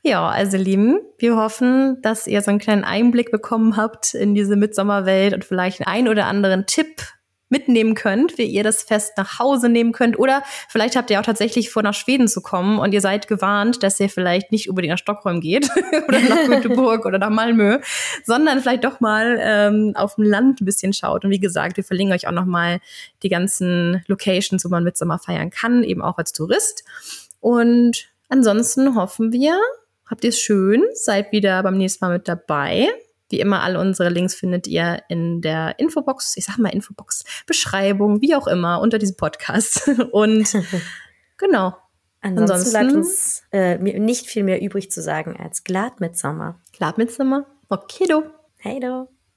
Ja, also Lieben, wir hoffen, dass ihr so einen kleinen Einblick bekommen habt in diese Mitsommerwelt und vielleicht einen oder anderen Tipp mitnehmen könnt, wie ihr das Fest nach Hause nehmen könnt. Oder vielleicht habt ihr auch tatsächlich vor, nach Schweden zu kommen und ihr seid gewarnt, dass ihr vielleicht nicht unbedingt nach Stockholm geht [LAUGHS] oder nach Göteborg oder nach Malmö, sondern vielleicht doch mal ähm, auf dem Land ein bisschen schaut. Und wie gesagt, wir verlinken euch auch noch mal die ganzen Locations, wo man Mitsommer feiern kann, eben auch als Tourist. Und ansonsten hoffen wir, Habt ihr es schön, seid wieder beim nächsten Mal mit dabei. Wie immer, alle unsere Links findet ihr in der Infobox, ich sag mal Infobox, Beschreibung, wie auch immer, unter diesem Podcast. [LAUGHS] Und [LAUGHS] genau. Ansonsten, Ansonsten bleibt uns äh, nicht viel mehr übrig zu sagen als Glad Mitsommer. Glad Mitsommer. Okay, do. Hey, do.